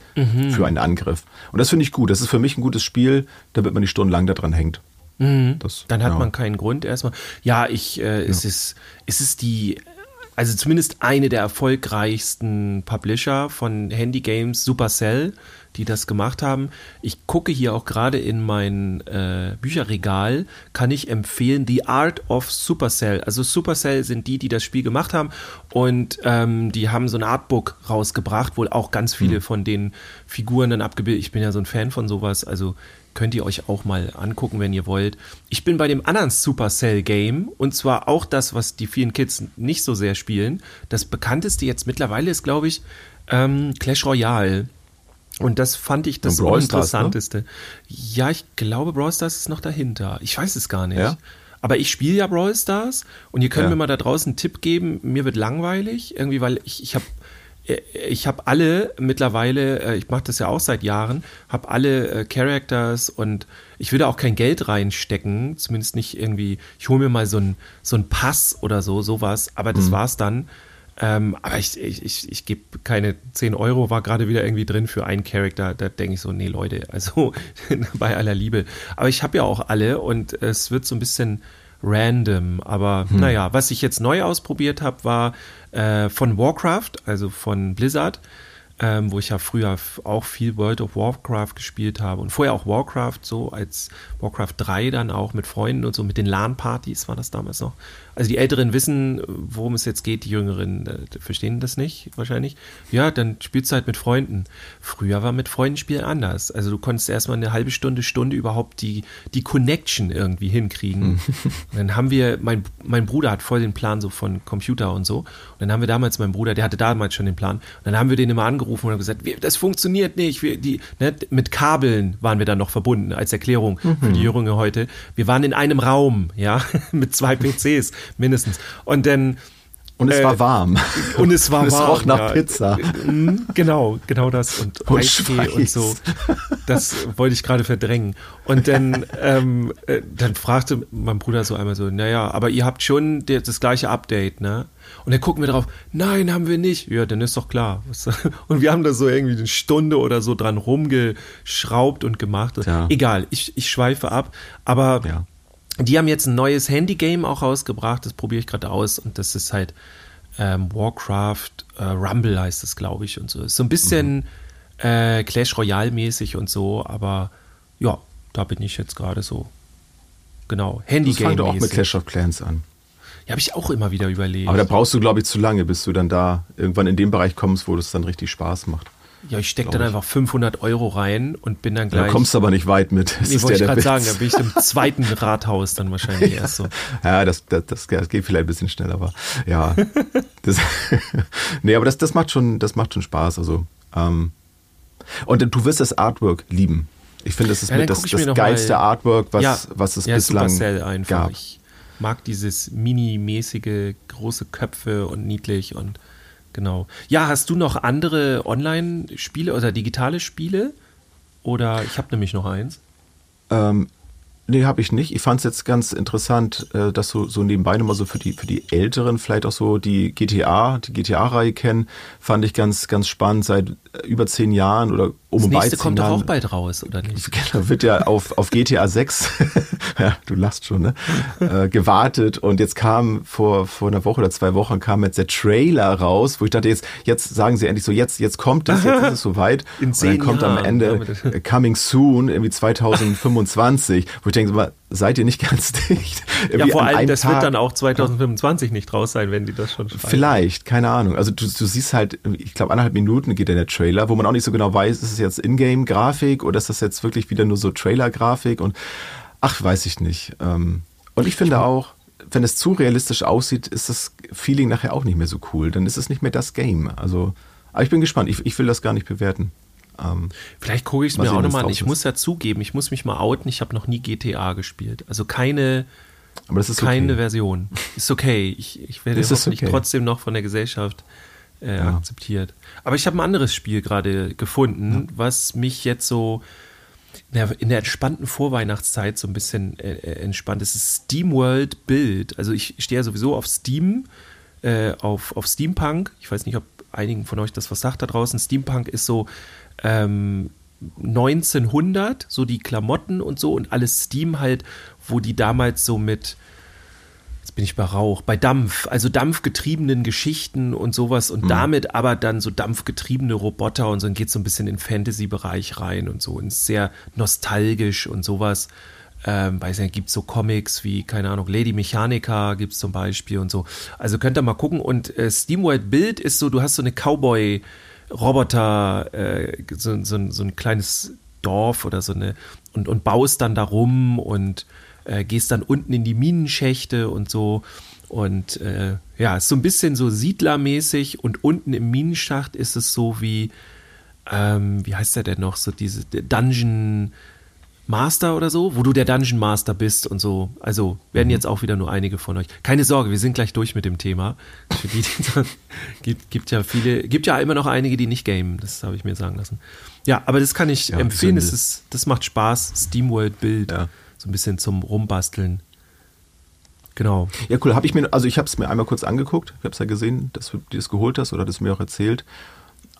für einen Angriff. Und das finde ich gut. Das ist für mich ein gutes Spiel, damit man nicht stundenlang da dran hängt. Das, Dann hat ja. man keinen Grund erstmal. Ja, ich, äh, es ist, es ist die, also zumindest eine der erfolgreichsten Publisher von Handy-Games, Supercell, die das gemacht haben. Ich gucke hier auch gerade in mein äh, Bücherregal, kann ich empfehlen The Art of Supercell. Also Supercell sind die, die das Spiel gemacht haben und ähm, die haben so ein Artbook rausgebracht, wohl auch ganz viele von den Figuren dann abgebildet. Ich bin ja so ein Fan von sowas, also könnt ihr euch auch mal angucken, wenn ihr wollt. Ich bin bei dem anderen Supercell Game und zwar auch das, was die vielen Kids nicht so sehr spielen. Das bekannteste jetzt mittlerweile ist, glaube ich, ähm, Clash Royale. Und das fand ich das ne? Interessanteste. Ja, ich glaube, Brawl Stars ist noch dahinter. Ich weiß es gar nicht. Ja? Aber ich spiele ja Brawl Stars und ihr könnt Ja. mir mal da draußen einen Tipp geben. Mir wird langweilig, irgendwie, weil ich, ich habe äh, ich habe alle mittlerweile, äh, ich mache das ja auch seit Jahren, habe alle äh, Characters und ich würde auch kein Geld reinstecken, zumindest nicht irgendwie, ich hole mir mal so einen so Pass oder so, sowas, aber das mhm. war's dann. Ähm, aber ich, ich, ich, ich gebe keine 10 Euro, war gerade wieder irgendwie drin für einen Charakter. Da denke ich so, nee, Leute, also bei aller Liebe. Aber ich habe ja auch alle und es wird so ein bisschen random. Aber hm. naja, was ich jetzt neu ausprobiert habe, war äh, von Warcraft, also von Blizzard ähm, wo ich ja früher auch viel World of Warcraft gespielt habe und vorher auch Warcraft so als Warcraft 3 dann auch mit Freunden und so mit den LAN-Partys war das damals noch. Also die Älteren wissen, worum es jetzt geht, die Jüngeren äh, verstehen das nicht wahrscheinlich. Ja, dann spielst du halt mit Freunden. Früher war mit Freunden spielen anders. Also du konntest erstmal eine halbe Stunde, Stunde überhaupt die, die Connection irgendwie hinkriegen. dann haben wir, mein, mein Bruder hat voll den Plan so von Computer und so. Und dann haben wir damals, mein Bruder, der hatte damals schon den Plan. Und dann haben wir den immer angerufen und haben gesagt, das funktioniert nicht. Wir, die, ne, mit Kabeln waren wir dann noch verbunden als Erklärung mhm. für die Jünglinge heute. Wir waren in einem Raum, ja, mit zwei PCs mindestens. Und dann und es äh, war warm. Und es war und es warm. roch nach ja. Pizza. Mhm, genau, genau das. Und, und Eistee und so. Das wollte ich gerade verdrängen. Und dann, ähm, äh, dann fragte mein Bruder so einmal so, naja, aber ihr habt schon das gleiche Update, ne? Und dann gucken wir drauf, nein, haben wir nicht. Ja, dann ist doch klar. Und wir haben da so irgendwie eine Stunde oder so dran rumgeschraubt und gemacht. Ja. Egal, ich, ich schweife ab. Aber ja. Die haben jetzt ein neues Handy-Game auch rausgebracht. Das probiere ich gerade aus. Und das ist halt ähm, Warcraft äh, Rumble heißt es, glaube ich. Und so. Ist so ein bisschen mhm. äh, Clash Royale-mäßig und so. Aber ja, da bin ich jetzt gerade so. Genau, Handy-Game. Das fängt auch mit Clash of Clans an. Ja, habe ich auch immer wieder überlegt. Aber da brauchst du, glaube ich, zu lange, bis du dann da irgendwann in dem Bereich kommst, wo das dann richtig Spaß macht. Ja, ich stecke dann ich. einfach 500 Euro rein und bin dann gleich. Da kommst du aber nicht weit mit. Das nee, wollte ich gerade sagen, da bin ich im zweiten Rathaus dann wahrscheinlich ja. erst so. Ja, das, das, das, geht vielleicht ein bisschen schneller, aber ja. das, nee, aber das, das, macht schon, das macht schon Spaß. Also, ähm, und du wirst das Artwork lieben. Ich finde, das ist ja, mit das, das geilste Artwork, was, ja, was es ja, bislang Supercell einfach. gab. Ich, mag dieses mini-mäßige, große Köpfe und niedlich und genau. Ja, hast du noch andere Online-Spiele oder digitale Spiele? Oder ich habe nämlich noch eins. Ähm, Nee, habe ich nicht. Ich fand es jetzt ganz interessant, äh, dass so, so nebenbei nochmal so für die, für die Älteren vielleicht auch so die GTA, die GTA-Reihe kennen, fand ich ganz, ganz spannend seit äh, über zehn Jahren oder um das nächste kommt Jahren. doch auch bald raus, oder nicht? Genau, wird ja auf, auf GTA 6, ja, du lachst schon, ne? Äh, gewartet und jetzt kam vor, vor einer Woche oder zwei Wochen kam jetzt der Trailer raus, wo ich dachte, jetzt, jetzt sagen sie endlich so, jetzt, jetzt kommt es, jetzt ist es soweit. In zehn und dann kommt Jahren, am Ende Coming Soon, irgendwie 2025, wo ich denke, seid ihr nicht ganz dicht? ja, vor allem, das Tag, wird dann auch 2025 nicht raus sein, wenn die das schon schreiben. Vielleicht, keine Ahnung. Also du, du siehst halt, ich glaube, anderthalb Minuten geht dann der Trailer, wo man auch nicht so genau weiß, ist es jetzt Ingame-Grafik oder ist das jetzt wirklich wieder nur so Trailer-Grafik und ach, weiß ich nicht. Ähm, und ich finde auch, wenn es zu realistisch aussieht, ist das Feeling nachher auch nicht mehr so cool. Dann ist es nicht mehr das Game. Also, aber ich bin gespannt. Ich, ich will das gar nicht bewerten. Ähm, Vielleicht gucke ich es mir auch nochmal an. Ich muss ja zugeben, ich muss mich mal outen, ich habe noch nie GTA gespielt. Also keine, keine okay. Version. Ist okay. Ich, ich werde ist hoffentlich okay. trotzdem noch von der Gesellschaft äh, ja. akzeptiert. Aber ich habe ein anderes Spiel gerade gefunden, ja. was mich jetzt so in der entspannten Vorweihnachtszeit so ein bisschen äh, äh entspannt. Es ist SteamWorld Build. Also ich stehe ja sowieso auf Steam, äh, auf, auf Steampunk. Ich weiß nicht, ob einigen von euch das was sagt da draußen. Steampunk ist so ähm, 1900, so die Klamotten und so und alles Steam halt, wo die damals so mit, jetzt bin ich bei Rauch, bei Dampf, also dampfgetriebenen Geschichten und sowas und mhm. damit aber dann so dampfgetriebene Roboter und so, dann geht so ein bisschen in den Fantasy-Bereich rein und so und ist sehr nostalgisch und sowas. Ähm, weiß nicht, gibt so Comics wie, keine Ahnung, Lady Mechanica gibt es zum Beispiel und so. Also könnt ihr mal gucken. Und äh, SteamWorld Bild ist so, du hast so eine Cowboy- Roboter, äh, so, so, so, ein kleines Dorf oder so eine, und, und baust dann da rum und äh, gehst dann unten in die Minenschächte und so. Und äh, ja, ist so ein bisschen so siedlermäßig und unten im Minenschacht ist es so wie, ähm, wie heißt der denn noch, so diese Dungeon, Master oder so, wo du der Dungeon Master bist und so. Also werden jetzt auch wieder nur einige von euch. Keine Sorge, wir sind gleich durch mit dem Thema. Für die, die gibt, gibt ja viele, gibt ja immer noch einige, die nicht gamen. Das habe ich mir sagen lassen. Ja, aber das kann ich Ja, empfehlen. Das, Sünde. ist, das macht Spaß. Steamworld Bild. Ja. So ein bisschen zum Rumbasteln. Genau. Ja, cool. Habe ich mir, also ich habe es mir einmal kurz angeguckt. Ich habe es ja gesehen, dass du dir das geholt hast oder das mir auch erzählt.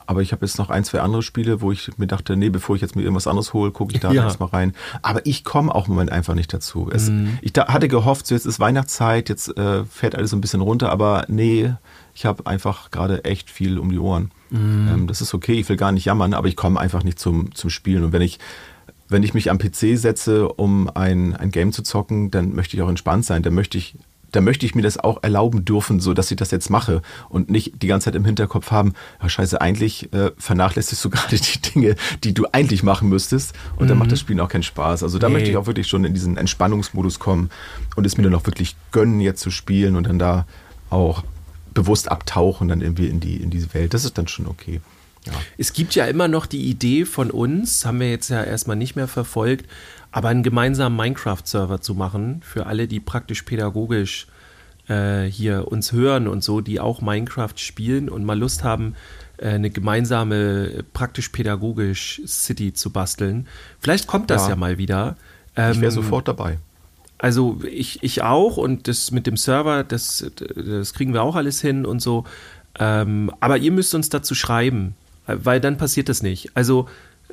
Aber ich habe jetzt noch ein, zwei andere Spiele, wo ich mir dachte, nee, bevor ich jetzt mir irgendwas anderes hole, gucke ich da Ja. erst mal rein. Aber ich komme auch im Moment einfach nicht dazu. Es, Mhm. Ich da, hatte gehofft, so jetzt ist Weihnachtszeit, jetzt äh, fährt alles so ein bisschen runter, aber nee, ich habe einfach gerade echt viel um die Ohren. Mhm. Ähm, das ist okay, ich will gar nicht jammern, aber ich komme einfach nicht zum, zum Spielen. Und wenn ich wenn ich mich am PC setze, um ein, ein Game zu zocken, dann möchte ich auch entspannt sein. Dann möchte ich, dann möchte ich mir das auch erlauben dürfen, so dass ich das jetzt mache und nicht die ganze Zeit im Hinterkopf haben, ja, scheiße, eigentlich äh, vernachlässigst du gerade die Dinge, die du eigentlich machen müsstest und dann macht das Spielen auch keinen Spaß. Also da Nee. möchte ich auch wirklich schon in diesen Entspannungsmodus kommen und es mir dann auch wirklich gönnen, jetzt zu spielen und dann da auch bewusst abtauchen dann irgendwie in die, in diese Welt. Das ist dann schon okay. Ja. Es gibt ja immer noch die Idee von uns, haben wir jetzt ja erstmal nicht mehr verfolgt, aber einen gemeinsamen Minecraft-Server zu machen für alle, die praktisch pädagogisch äh, hier uns hören und so, die auch Minecraft spielen und mal Lust haben, äh, eine gemeinsame praktisch pädagogisch City zu basteln. Vielleicht kommt das ja, Ja. mal wieder. Ich wäre Ähm, sofort dabei. also ich, ich auch und das mit dem Server, das, das kriegen wir auch alles hin und so. Ähm, aber ihr müsst uns dazu schreiben, weil dann passiert das nicht. Also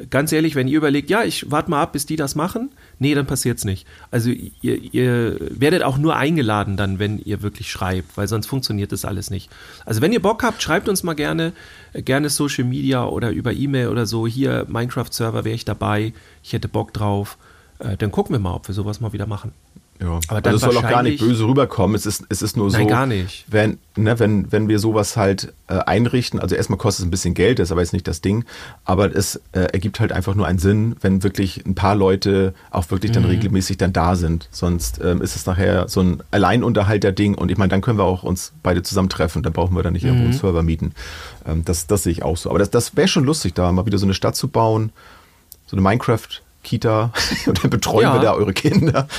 ganz ehrlich, wenn ihr überlegt, ja, ich warte mal ab, bis die das machen, nee, dann passiert's nicht. Also ihr, ihr werdet auch nur eingeladen dann, wenn ihr wirklich schreibt, weil sonst funktioniert das alles nicht. Also wenn ihr Bock habt, schreibt uns mal gerne, äh, gerne Social Media oder über E-Mail oder so, hier Minecraft-Server wäre ich dabei, ich hätte Bock drauf. Äh, dann gucken wir mal, ob wir sowas mal wieder machen. Ja. Aber dann also es soll auch gar nicht böse rüberkommen. Es ist, es ist nur so, Nein, gar nicht. Wenn, ne, wenn, wenn wir sowas halt äh, einrichten, also erstmal kostet es ein bisschen Geld, das ist aber jetzt nicht das Ding, aber es äh, ergibt halt einfach nur einen Sinn, wenn wirklich ein paar Leute auch wirklich Mhm. dann regelmäßig dann da sind. Sonst ähm, ist es nachher so ein Alleinunterhalter-Ding und ich meine, dann können wir auch uns beide zusammentreffen, dann brauchen wir dann nicht irgendwo Mhm. einen Server mieten. Ähm, das, das sehe ich auch so. Aber das, das wäre schon lustig, da mal wieder so eine Stadt zu bauen, so eine Minecraft-Kita und dann betreuen Ja. wir da eure Kinder.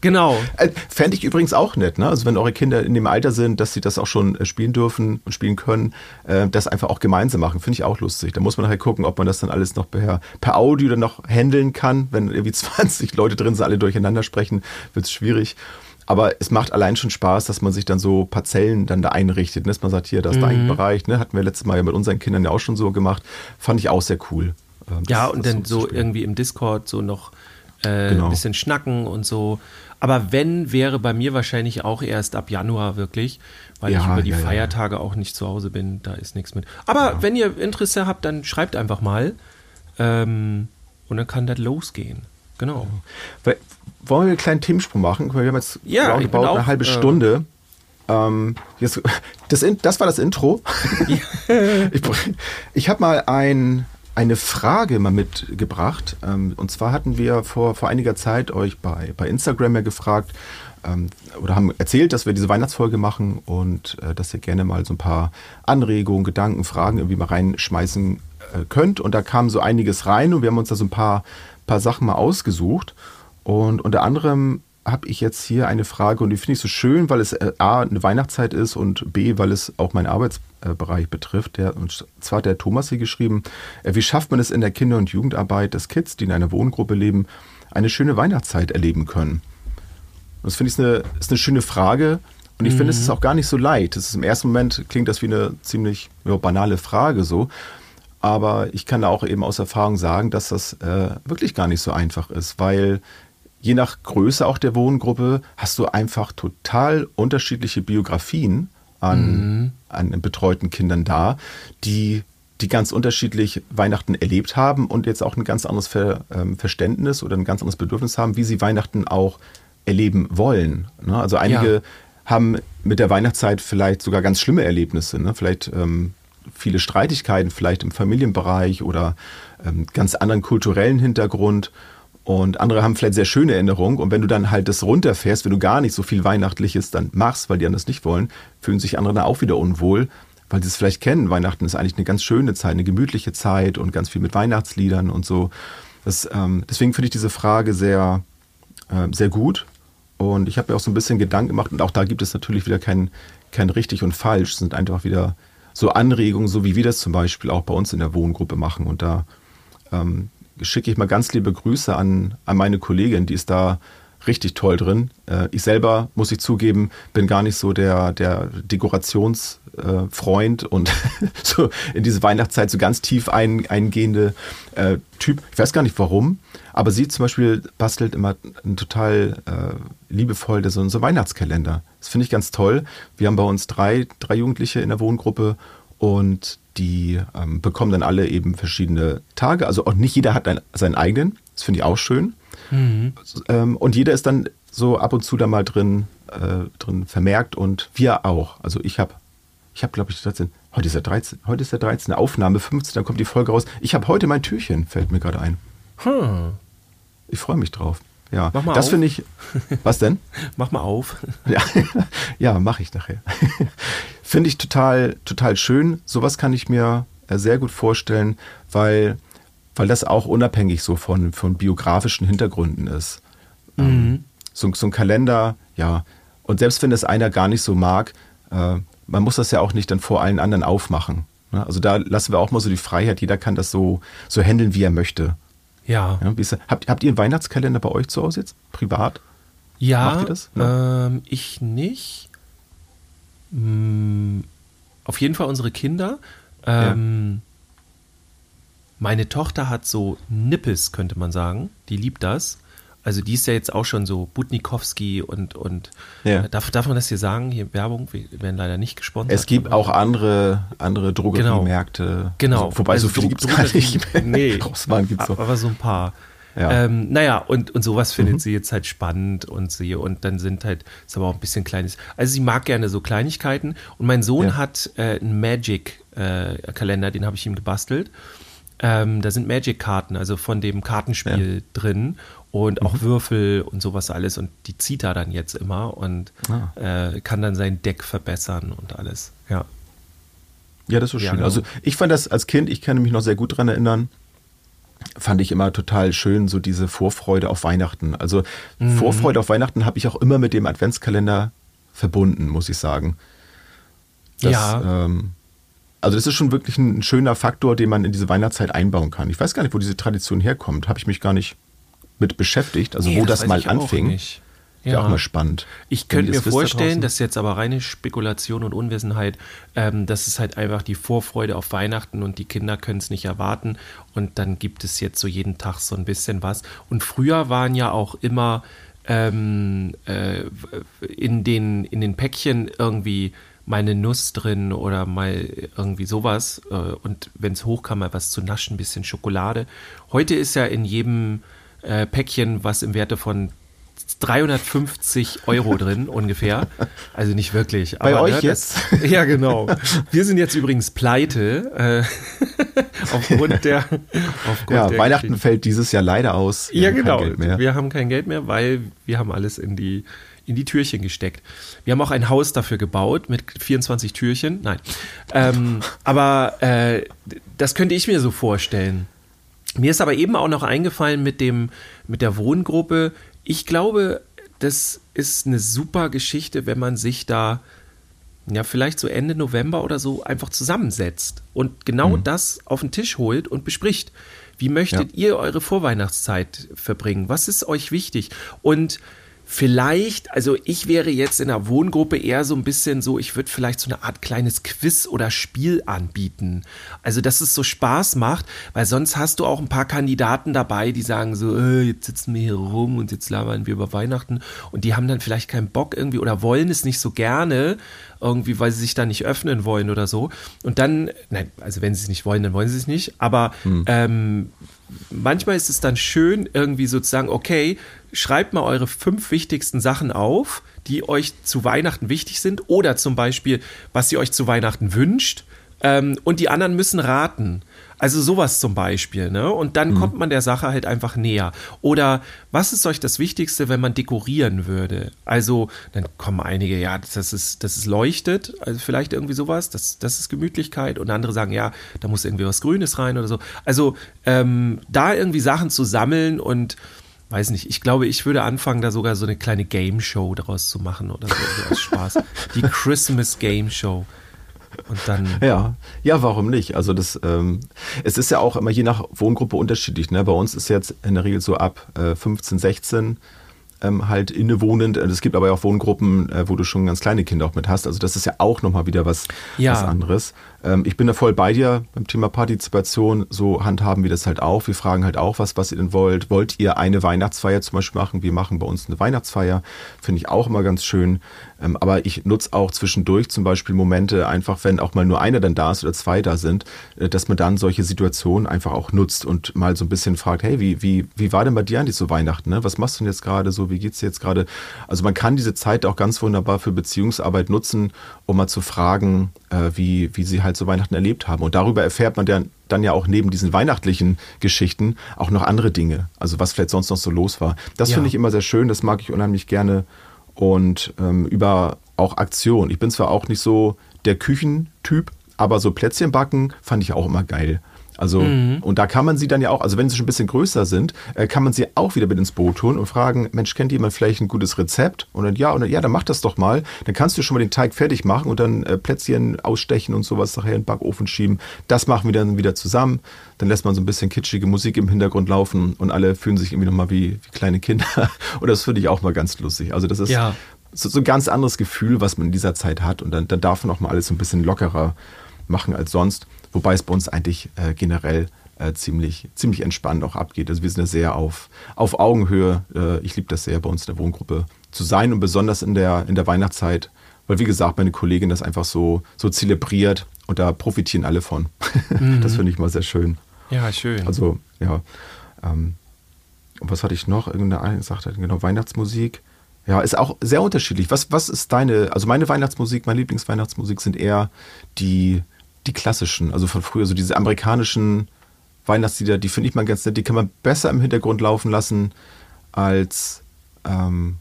Genau. Äh, Fände ich übrigens auch nett, ne? Also wenn eure Kinder in dem Alter sind, dass sie das auch schon äh, spielen dürfen und spielen können, äh, das einfach auch gemeinsam machen, finde ich auch lustig. Da muss man nachher gucken, ob man das dann alles noch per, per Audio dann noch handeln kann. Wenn irgendwie 20 Leute drin sind, alle durcheinander sprechen, wird es schwierig. Aber es macht allein schon Spaß, dass man sich dann so Parzellen dann da einrichtet, ne? dass man sagt, hier, das ist dein Bereich, ne? hatten wir letztes Mal ja mit unseren Kindern ja auch schon so gemacht. Fand ich auch sehr cool. Ähm, Ja, und dann so irgendwie im Discord so noch äh, Genau. ein bisschen schnacken und so. Aber wenn, wäre bei mir wahrscheinlich auch erst ab Januar wirklich, weil ich Ja, über die ja, ja. Feiertage auch nicht zu Hause bin, da ist nichts mit. Aber wenn ihr Interesse habt, dann schreibt einfach mal. Ähm, und dann kann das losgehen. Genau. Weil- Wollen wir einen kleinen Themensprung machen? Wir haben jetzt Ja, ich auch, eine halbe äh, Stunde. Ähm, jetzt, das, das war das Intro. ich ich habe mal ein, eine Frage mal mitgebracht. Ähm, und zwar hatten wir vor, vor einiger Zeit euch bei, bei Instagram ja gefragt ähm, oder haben erzählt, dass wir diese Weihnachtsfolge machen und äh, dass ihr gerne mal so ein paar Anregungen, Gedanken, Fragen irgendwie mal reinschmeißen äh, könnt. Und da kam so einiges rein und wir haben uns da so ein paar, paar Sachen mal ausgesucht. Und unter anderem habe ich jetzt hier eine Frage und die finde ich so schön, weil es äh, A, eine Weihnachtszeit ist und B, weil es auch meinen Arbeitsbereich betrifft. Der, und zwar hat der Thomas hier geschrieben, äh, wie schafft man es in der Kinder- und Jugendarbeit, dass Kids, die in einer Wohngruppe leben, eine schöne Weihnachtszeit erleben können? Und das finde ich eine, ist eine schöne Frage. Und ich finde, es ist auch gar nicht so leicht. Das ist im ersten Moment klingt das wie eine ziemlich ja, banale Frage so. Aber ich kann da auch eben aus Erfahrung sagen, dass das äh, wirklich gar nicht so einfach ist, weil je nach Größe auch der Wohngruppe hast du einfach total unterschiedliche Biografien an, an betreuten Kindern da, die, die ganz unterschiedlich Weihnachten erlebt haben und jetzt auch ein ganz anderes Ver, ähm, Verständnis oder ein ganz anderes Bedürfnis haben, wie sie Weihnachten auch erleben wollen. Ne? Also einige Ja. haben mit der Weihnachtszeit vielleicht sogar ganz schlimme Erlebnisse, ne? vielleicht ähm, viele Streitigkeiten, vielleicht im Familienbereich oder ähm, ganz anderen kulturellen Hintergrund. Und andere haben vielleicht sehr schöne Erinnerungen. Und wenn du dann halt das runterfährst, wenn du gar nicht so viel Weihnachtliches dann machst, weil die anderen das nicht wollen, fühlen sich andere dann auch wieder unwohl, weil sie es vielleicht kennen. Weihnachten ist eigentlich eine ganz schöne Zeit, eine gemütliche Zeit und ganz viel mit Weihnachtsliedern und so. Das, ähm, deswegen finde ich diese Frage sehr, äh, sehr gut. Und ich habe mir auch so ein bisschen Gedanken gemacht und auch da gibt es natürlich wieder kein, kein richtig und falsch. Es sind einfach wieder so Anregungen, so wie wir das zum Beispiel auch bei uns in der Wohngruppe machen. Und da ähm, schicke ich mal ganz liebe Grüße an, an meine Kollegin, die ist da richtig toll drin. Äh, ich selber, muss ich zugeben, bin gar nicht so der, der Dekorationsfreund und so in diese Weihnachtszeit so ganz tief ein, eingehende äh, Typ. Ich weiß gar nicht warum, aber sie zum Beispiel bastelt immer total äh, liebevoll so, so Weihnachtskalender. Das finde ich ganz toll. Wir haben bei uns drei, drei Jugendliche in der Wohngruppe und die ähm, bekommen dann alle eben verschiedene Tage. Also auch nicht jeder hat einen, seinen eigenen. Das finde ich auch schön. Mhm. Ähm, und jeder ist dann so ab und zu da mal drin, äh, drin vermerkt und wir auch. Also ich habe, ich habe glaube ich 13, heute ist der 13, heute ist der 13. Aufnahme 15, dann kommt die Folge raus. Ich habe heute mein Türchen, fällt mir gerade ein. Hm. Ich freue mich drauf. Ja, mach mal das finde ich. Was denn? mach mal auf. ja, ja mache ich nachher. Finde ich total, total schön. Sowas kann ich mir äh, sehr gut vorstellen, weil weil das auch unabhängig so von, von biografischen Hintergründen ist. Ähm, mhm. So, so, ein Kalender, ja. Und selbst wenn das einer gar nicht so mag, äh, man muss das ja auch nicht dann vor allen anderen aufmachen. Ne? Also da lassen wir auch mal so die Freiheit, jeder kann das so, so handeln, wie er möchte. Ja. ja habt, habt ihr einen Weihnachtskalender bei euch zu Hause jetzt? Privat? Ja. Macht ihr das? Ja. Ähm, ich nicht. Hm, auf jeden Fall unsere Kinder. Ähm, ja. Meine Tochter hat so Nippes, könnte man sagen. Die liebt das. Also die ist ja jetzt auch schon so Butnikowski und, und ja. darf, darf man das hier sagen? Hier Werbung, wir werden leider nicht gesponsert. Es gibt auch andere, andere Drogeriemärkte. Genau. genau. Also, wobei also so viele gibt es gar nicht. Nee, gibt's aber so ein paar. Ja. Ähm, naja, und, und sowas findet mhm. sie jetzt halt spannend und sie, und dann sind halt, ist aber auch ein bisschen kleines. Also sie mag gerne so Kleinigkeiten und mein Sohn ja. hat äh, einen Magic-Kalender, äh, den habe ich ihm gebastelt. Ähm, da sind Magic-Karten, also von dem Kartenspiel ja. drin und auch mhm. Würfel und sowas alles. Und die zieht er dann jetzt immer und ah. äh, kann dann sein Deck verbessern und alles. Ja. Ja, das ist so schön. Genau. Also ich fand das als Kind, ich kann mich noch sehr gut daran erinnern, fand ich immer total schön, so diese Vorfreude auf Weihnachten. Also mhm. Vorfreude auf Weihnachten habe ich auch immer mit dem Adventskalender verbunden, muss ich sagen. Das, ja. Ähm, also das ist schon wirklich ein schöner Faktor, den man in diese Weihnachtszeit einbauen kann. Ich weiß gar nicht, wo diese Tradition herkommt. Habe ich mich gar nicht mit beschäftigt. Also nee, wo das, das mal anfing. Auch ja. auch mal spannend. Ich könnte mir vorstellen, das ist jetzt aber reine Spekulation und Unwissenheit, ähm, das ist halt einfach die Vorfreude auf Weihnachten und die Kinder können es nicht erwarten und dann gibt es jetzt so jeden Tag so ein bisschen was. Und früher waren ja auch immer ähm, äh, in, den, in den Päckchen irgendwie meine Nuss drin oder mal irgendwie sowas. Äh, und wenn es hochkam, mal was zu naschen, ein bisschen Schokolade. Heute ist ja in jedem äh, Päckchen was im Werte von 350 Euro drin ungefähr. Also nicht wirklich. Bei euch ne, jetzt? Das, ja, genau. Wir sind jetzt übrigens pleite. Äh, aufgrund der. Aufgrund ja, der Weihnachten Geschichte. fällt dieses Jahr leider aus. Wir ja, genau. Wir haben kein Geld mehr, weil wir haben alles in die in die Türchen gesteckt. Wir haben auch ein Haus dafür gebaut mit 24 Türchen. Nein. Ähm, aber äh, das könnte ich mir so vorstellen. Mir ist aber eben auch noch eingefallen mit dem, mit der Wohngruppe. Ich glaube, das ist eine super Geschichte, wenn man sich da ja, vielleicht so Ende November oder so einfach zusammensetzt und genau mhm. das auf den Tisch holt und bespricht. Wie möchtet ja. ihr eure Vorweihnachtszeit verbringen? Was ist euch wichtig? Und Vielleicht, also ich wäre jetzt in der Wohngruppe eher so ein bisschen so, ich würde vielleicht so eine Art kleines Quiz oder Spiel anbieten. Also, dass es so Spaß macht, weil sonst hast du auch ein paar Kandidaten dabei, die sagen so, äh, jetzt sitzen wir hier rum und jetzt labern wir über Weihnachten und die haben dann vielleicht keinen Bock irgendwie oder wollen es nicht so gerne irgendwie, weil sie sich da nicht öffnen wollen oder so. Und dann, nein, also wenn sie es nicht wollen, dann wollen sie es nicht, aber hm. ähm, manchmal ist es dann schön, irgendwie sozusagen, okay, schreibt mal eure fünf wichtigsten Sachen auf, die euch zu Weihnachten wichtig sind oder zum Beispiel, was ihr euch zu Weihnachten wünscht. Ähm, und die anderen müssen raten. Also sowas zum Beispiel, ne? Und dann mhm. kommt man der Sache halt einfach näher. Oder was ist euch das Wichtigste, wenn man dekorieren würde? Also, dann kommen einige, ja, das ist, das ist leuchtet, also vielleicht irgendwie sowas, das, das ist Gemütlichkeit. Und andere sagen, ja, da muss irgendwie was Grünes rein oder so. Also, ähm, da irgendwie Sachen zu sammeln und weiß nicht, ich glaube, ich würde anfangen, da sogar so eine kleine Game Show daraus zu machen oder so, so aus Spaß. Die Christmas Game Show. Und dann. Ja, ja, warum nicht? Also das, ähm, es ist ja auch immer je nach Wohngruppe unterschiedlich. Ne? Bei uns ist jetzt in der Regel so ab äh, 15, 16 ähm, halt innewohnend. Es gibt aber auch Wohngruppen, äh, wo du schon ganz kleine Kinder auch mit hast. Also das ist ja auch nochmal wieder was, ja. was anderes. Ähm, ich bin da voll bei dir beim Thema Partizipation. So handhaben wir das halt auch. Wir fragen halt auch, was, was ihr denn wollt. Wollt ihr eine Weihnachtsfeier zum Beispiel machen? Wir machen bei uns eine Weihnachtsfeier. Finde ich auch immer ganz schön. Ähm, aber ich nutze auch zwischendurch zum Beispiel Momente, einfach wenn auch mal nur einer dann da ist oder zwei da sind, äh, dass man dann solche Situationen einfach auch nutzt und mal so ein bisschen fragt, hey, wie, wie, wie war denn bei dir eigentlich so Weihnachten? Ne? Was machst du denn jetzt gerade so? Wie geht's dir jetzt gerade? Also man kann diese Zeit auch ganz wunderbar für Beziehungsarbeit nutzen, um mal zu fragen, äh, wie, wie sie halt so Weihnachten erlebt haben. Und darüber erfährt man dann, dann ja auch neben diesen weihnachtlichen Geschichten auch noch andere Dinge. Also was vielleicht sonst noch so los war. Das ja. finde ich immer sehr schön, das mag ich unheimlich gerne. Und ähm, über auch Aktion. Ich bin zwar auch nicht so der Küchentyp, aber so Plätzchen backen fand ich auch immer geil. Also, mhm. und da kann man sie dann ja auch, also wenn sie schon ein bisschen größer sind, äh, kann man sie auch wieder mit ins Boot holen und fragen, Mensch, kennt jemand vielleicht ein gutes Rezept? Und dann, ja, und dann, ja, dann mach das doch mal. Dann kannst du schon mal den Teig fertig machen und dann äh, Plätzchen ausstechen und sowas nachher in den Backofen schieben. Das machen wir dann wieder zusammen. Dann lässt man so ein bisschen kitschige Musik im Hintergrund laufen und alle fühlen sich irgendwie nochmal wie, wie kleine Kinder. und das finde ich auch mal ganz lustig. Also das ist ja. so, so ein ganz anderes Gefühl, was man in dieser Zeit hat. Und dann, dann darf man auch mal alles so ein bisschen lockerer machen als sonst. Wobei es bei uns eigentlich äh, generell äh, ziemlich, ziemlich entspannt auch abgeht. Also wir sind ja sehr auf, auf Augenhöhe. Äh, ich liebe das sehr, bei uns in der Wohngruppe zu sein und besonders in der, in der Weihnachtszeit, weil wie gesagt, meine Kollegin das einfach so, so zelebriert und da profitieren alle von. Mhm. Das finde ich mal sehr schön. Ja, schön. Also, ja. Ähm, was hatte ich noch? Irgendeine gesagt, genau, Weihnachtsmusik. Ja, ist auch sehr unterschiedlich. Was, was ist deine, also meine Weihnachtsmusik, meine Lieblingsweihnachtsmusik sind eher die, die klassischen, also von früher, so diese amerikanischen Weihnachtslieder, die finde ich mal ganz nett, die kann man besser im Hintergrund laufen lassen als, ähm,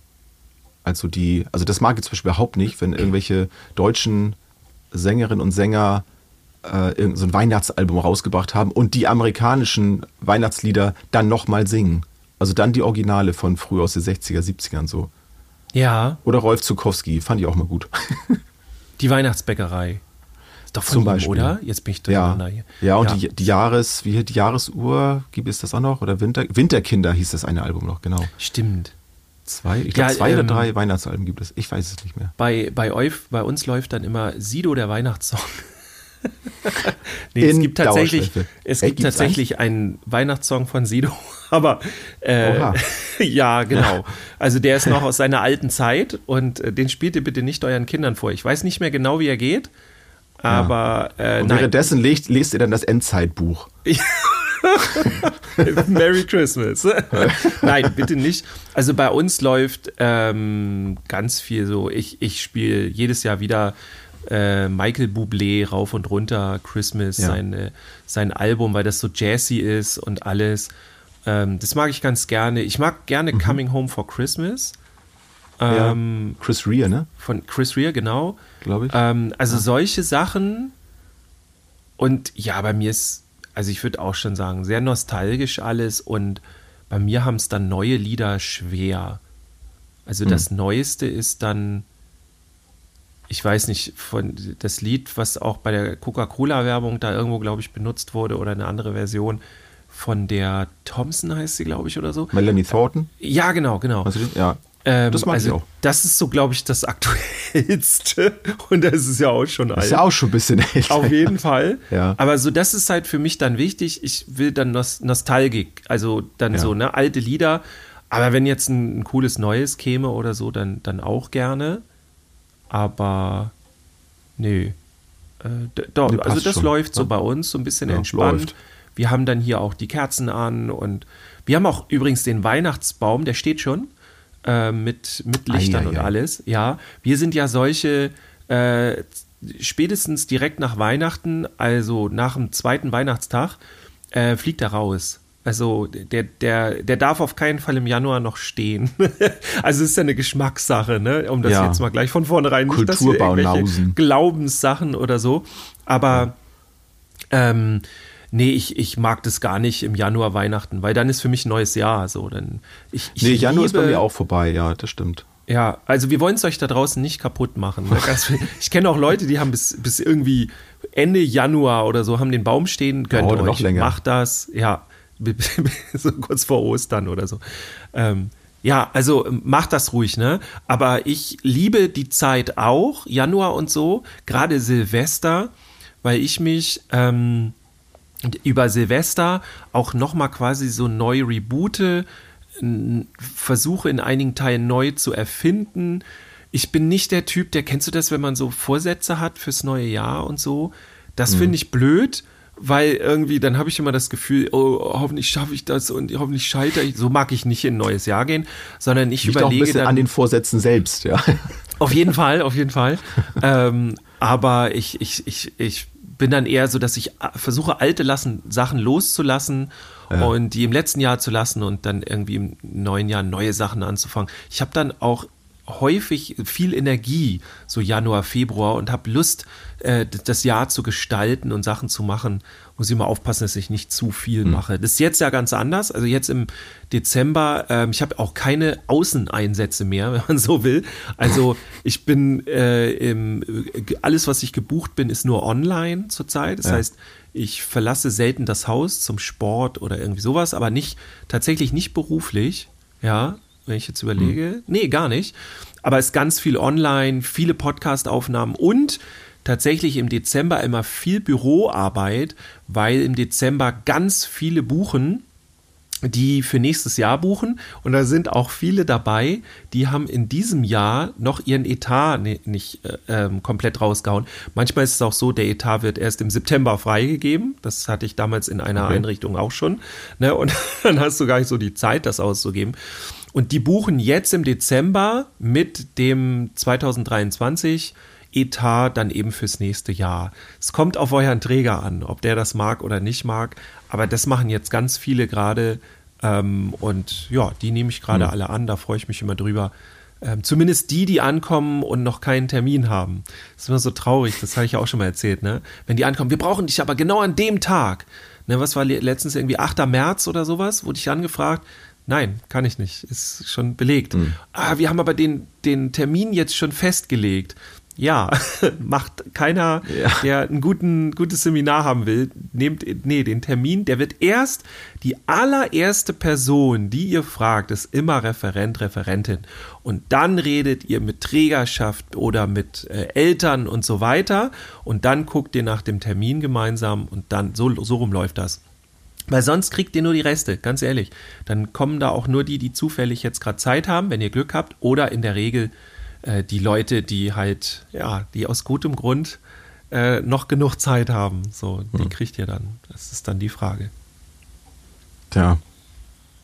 als so die, also das mag ich zum Beispiel überhaupt nicht, wenn irgendwelche deutschen Sängerinnen und Sänger äh, irgendein so ein Weihnachtsalbum rausgebracht haben und die amerikanischen Weihnachtslieder dann nochmal singen. Also dann die Originale von früher aus den 60er, 70ern so. Ja. Oder Rolf Zukowski, fand ich auch mal gut. Die Weihnachtsbäckerei. Doch von Zum Beispiel. ihm, oder? Jetzt bin ich durcheinander ja. hier. Ja, und ja. Die, die Jahres, wie die Jahresuhr, gibt es das auch noch? Oder Winter, Winterkinder hieß das eine Album noch, genau. Stimmt. Zwei, ich glaube ja, zwei ähm, oder drei Weihnachtsalben gibt es. Ich weiß es nicht mehr. Bei, bei, euch, bei uns läuft dann immer Sido der Weihnachtssong. nee, es gibt tatsächlich, es gibt Ey, tatsächlich einen Weihnachtssong von Sido, aber äh, ja, genau. Also der ist noch aus seiner alten Zeit und äh, den spielt ihr bitte nicht euren Kindern vor. Ich weiß nicht mehr genau, wie er geht. Aber ja. äh, währenddessen lest, lest ihr dann das Endzeitbuch. Merry Christmas. Nein, bitte nicht. Also bei uns läuft ähm, ganz viel so, ich, ich spiele jedes Jahr wieder äh, Michael Bublé rauf und runter, Christmas, ja. seine, sein Album, weil das so jazzy ist und alles. Ähm, das mag ich ganz gerne. Ich mag gerne mhm. Coming Home for Christmas. Ähm, ja. Chris Rea, ne? Von Chris Rea, genau. Glaube ich. Ähm, also ja. solche Sachen. Und ja, bei mir ist, also ich würde auch schon sagen, sehr nostalgisch alles. Und bei mir haben es dann neue Lieder schwer. Also hm. das Neueste ist dann, ich weiß nicht, von das Lied, was auch bei der Coca-Cola-Werbung da irgendwo, glaube ich, benutzt wurde oder eine andere Version von der Thompson heißt sie, glaube ich, oder so. Melanie Thornton? Ja, genau, genau. Ja. Ähm, das mag also, ich auch. Das ist so, glaube ich, das aktuellste. Und das ist ja auch schon alt. Ist ja auch schon ein bisschen älter. Auf jeden Fall. ja. Aber so, das ist halt für mich dann wichtig. Ich will dann Nost Nostalgik. Also dann ja. so, ne, alte Lieder. Aber wenn jetzt ein, ein, cooles Neues käme oder so, dann, dann auch gerne. Aber nö. Äh, doch, nee, also das schon, läuft ne? so bei uns, so ein bisschen ja, entspannt. Läuft. Wir haben dann hier auch die Kerzen an und wir haben auch übrigens den Weihnachtsbaum, der steht schon äh, mit, mit Lichtern ei, ei, und ei. alles. Ja, wir sind ja solche, äh, spätestens direkt nach Weihnachten, also nach dem zweiten Weihnachtstag, äh, fliegt er raus. Also der, der, der darf auf keinen Fall im Januar noch stehen. also es ist ja eine Geschmackssache, ne? Um das Ja. jetzt mal gleich von vornherein nicht, dass irgendwelche Glaubenssachen oder so. Aber ähm, nee, ich, ich mag das gar nicht im Januar Weihnachten, weil dann ist für mich ein neues Jahr. So, dann ich, ich Nee, Januar ist bei liebe- mir auch vorbei, ja, das stimmt. ja, also wir wollen es euch da draußen nicht kaputt machen. Ich kenne auch Leute, die haben bis, bis irgendwie Ende Januar oder so, haben den Baum stehen, gönnt oder euch, noch länger. macht das, ja, so kurz vor Ostern oder so. Ähm, ja, also ähm, macht das ruhig, ne? Aber ich liebe die Zeit auch, Januar und so, gerade Silvester, weil ich mich ähm, über Silvester auch nochmal quasi so neu reboote, versuche in einigen Teilen neu zu erfinden. Ich bin nicht der Typ, der kennst du das, wenn man so Vorsätze hat fürs neue Jahr und so? Das finde ich blöd, weil irgendwie dann habe ich immer das Gefühl, oh, hoffentlich schaffe ich das und hoffentlich scheitere ich. So mag ich nicht in ein neues Jahr gehen, sondern ich Liegt auch ein überlege bisschen dann an den Vorsätzen selbst, ja. auf jeden Fall, auf jeden Fall. ähm, aber ich, ich, ich, ich bin dann eher so, dass ich a- versuche, alte lassen, Sachen loszulassen und die im letzten Jahr zu lassen und dann irgendwie im neuen Jahr neue Sachen anzufangen. Ich habe dann auch häufig viel Energie, so Januar, Februar und habe Lust, äh, das Jahr zu gestalten und Sachen zu machen. Muss ich mal aufpassen, dass ich nicht zu viel mache. Das ist jetzt ja ganz anders. Also jetzt im Dezember, ähm, ich habe auch keine Außeneinsätze mehr, wenn man so will. Also ich bin äh, im, alles, was ich gebucht bin, ist nur online zurzeit. Das Ja. heißt, ich verlasse selten das Haus zum Sport oder irgendwie sowas, aber nicht tatsächlich nicht beruflich. Ja, wenn ich jetzt überlege. Nee, gar nicht. Aber es ist ganz viel online, viele Podcast-Aufnahmen und tatsächlich im Dezember immer viel Büroarbeit, weil im Dezember ganz viele buchen, die für nächstes Jahr buchen. Und da sind auch viele dabei, die haben in diesem Jahr noch ihren Etat ni- nicht äh, ähm, komplett rausgehauen. Manchmal ist es auch so, der Etat wird erst im September freigegeben. Das hatte ich damals in einer Okay. Einrichtung auch schon. Ne? Und dann hast du gar nicht so die Zeit, das auszugeben. Und die buchen jetzt im Dezember mit dem 2023 Etat dann eben fürs nächste Jahr. Es kommt auf euren Träger an, ob der das mag oder nicht mag. Aber das machen jetzt ganz viele gerade. Ähm, und ja, die nehme ich gerade alle an. Da freue ich mich immer drüber. Ähm, zumindest die, die ankommen und noch keinen Termin haben. Das ist immer so traurig, das habe ich ja auch schon mal erzählt, ne? Wenn die ankommen, wir brauchen dich aber genau an dem Tag. Ne, was war le- letztens irgendwie 8. März oder sowas? Wurde ich angefragt. Nein, kann ich nicht. Ist schon belegt. Ah, wir haben aber den, den Termin jetzt schon festgelegt. Ja, macht keiner, Ja. der ein guten, gutes Seminar haben will, nehmt, nee, den Termin, der wird erst die allererste Person, die ihr fragt, ist immer Referent, Referentin. Und dann redet ihr mit Trägerschaft oder mit äh, Eltern und so weiter. Und dann guckt ihr nach dem Termin gemeinsam und dann, so, so rum läuft das. Weil sonst kriegt ihr nur die Reste, ganz ehrlich. Dann kommen da auch nur die, die zufällig jetzt gerade Zeit haben, wenn ihr Glück habt, oder in der Regel äh, die Leute, die halt, ja, die aus gutem Grund äh, noch genug Zeit haben. So, die kriegt ihr dann. Das ist dann die Frage. Tja,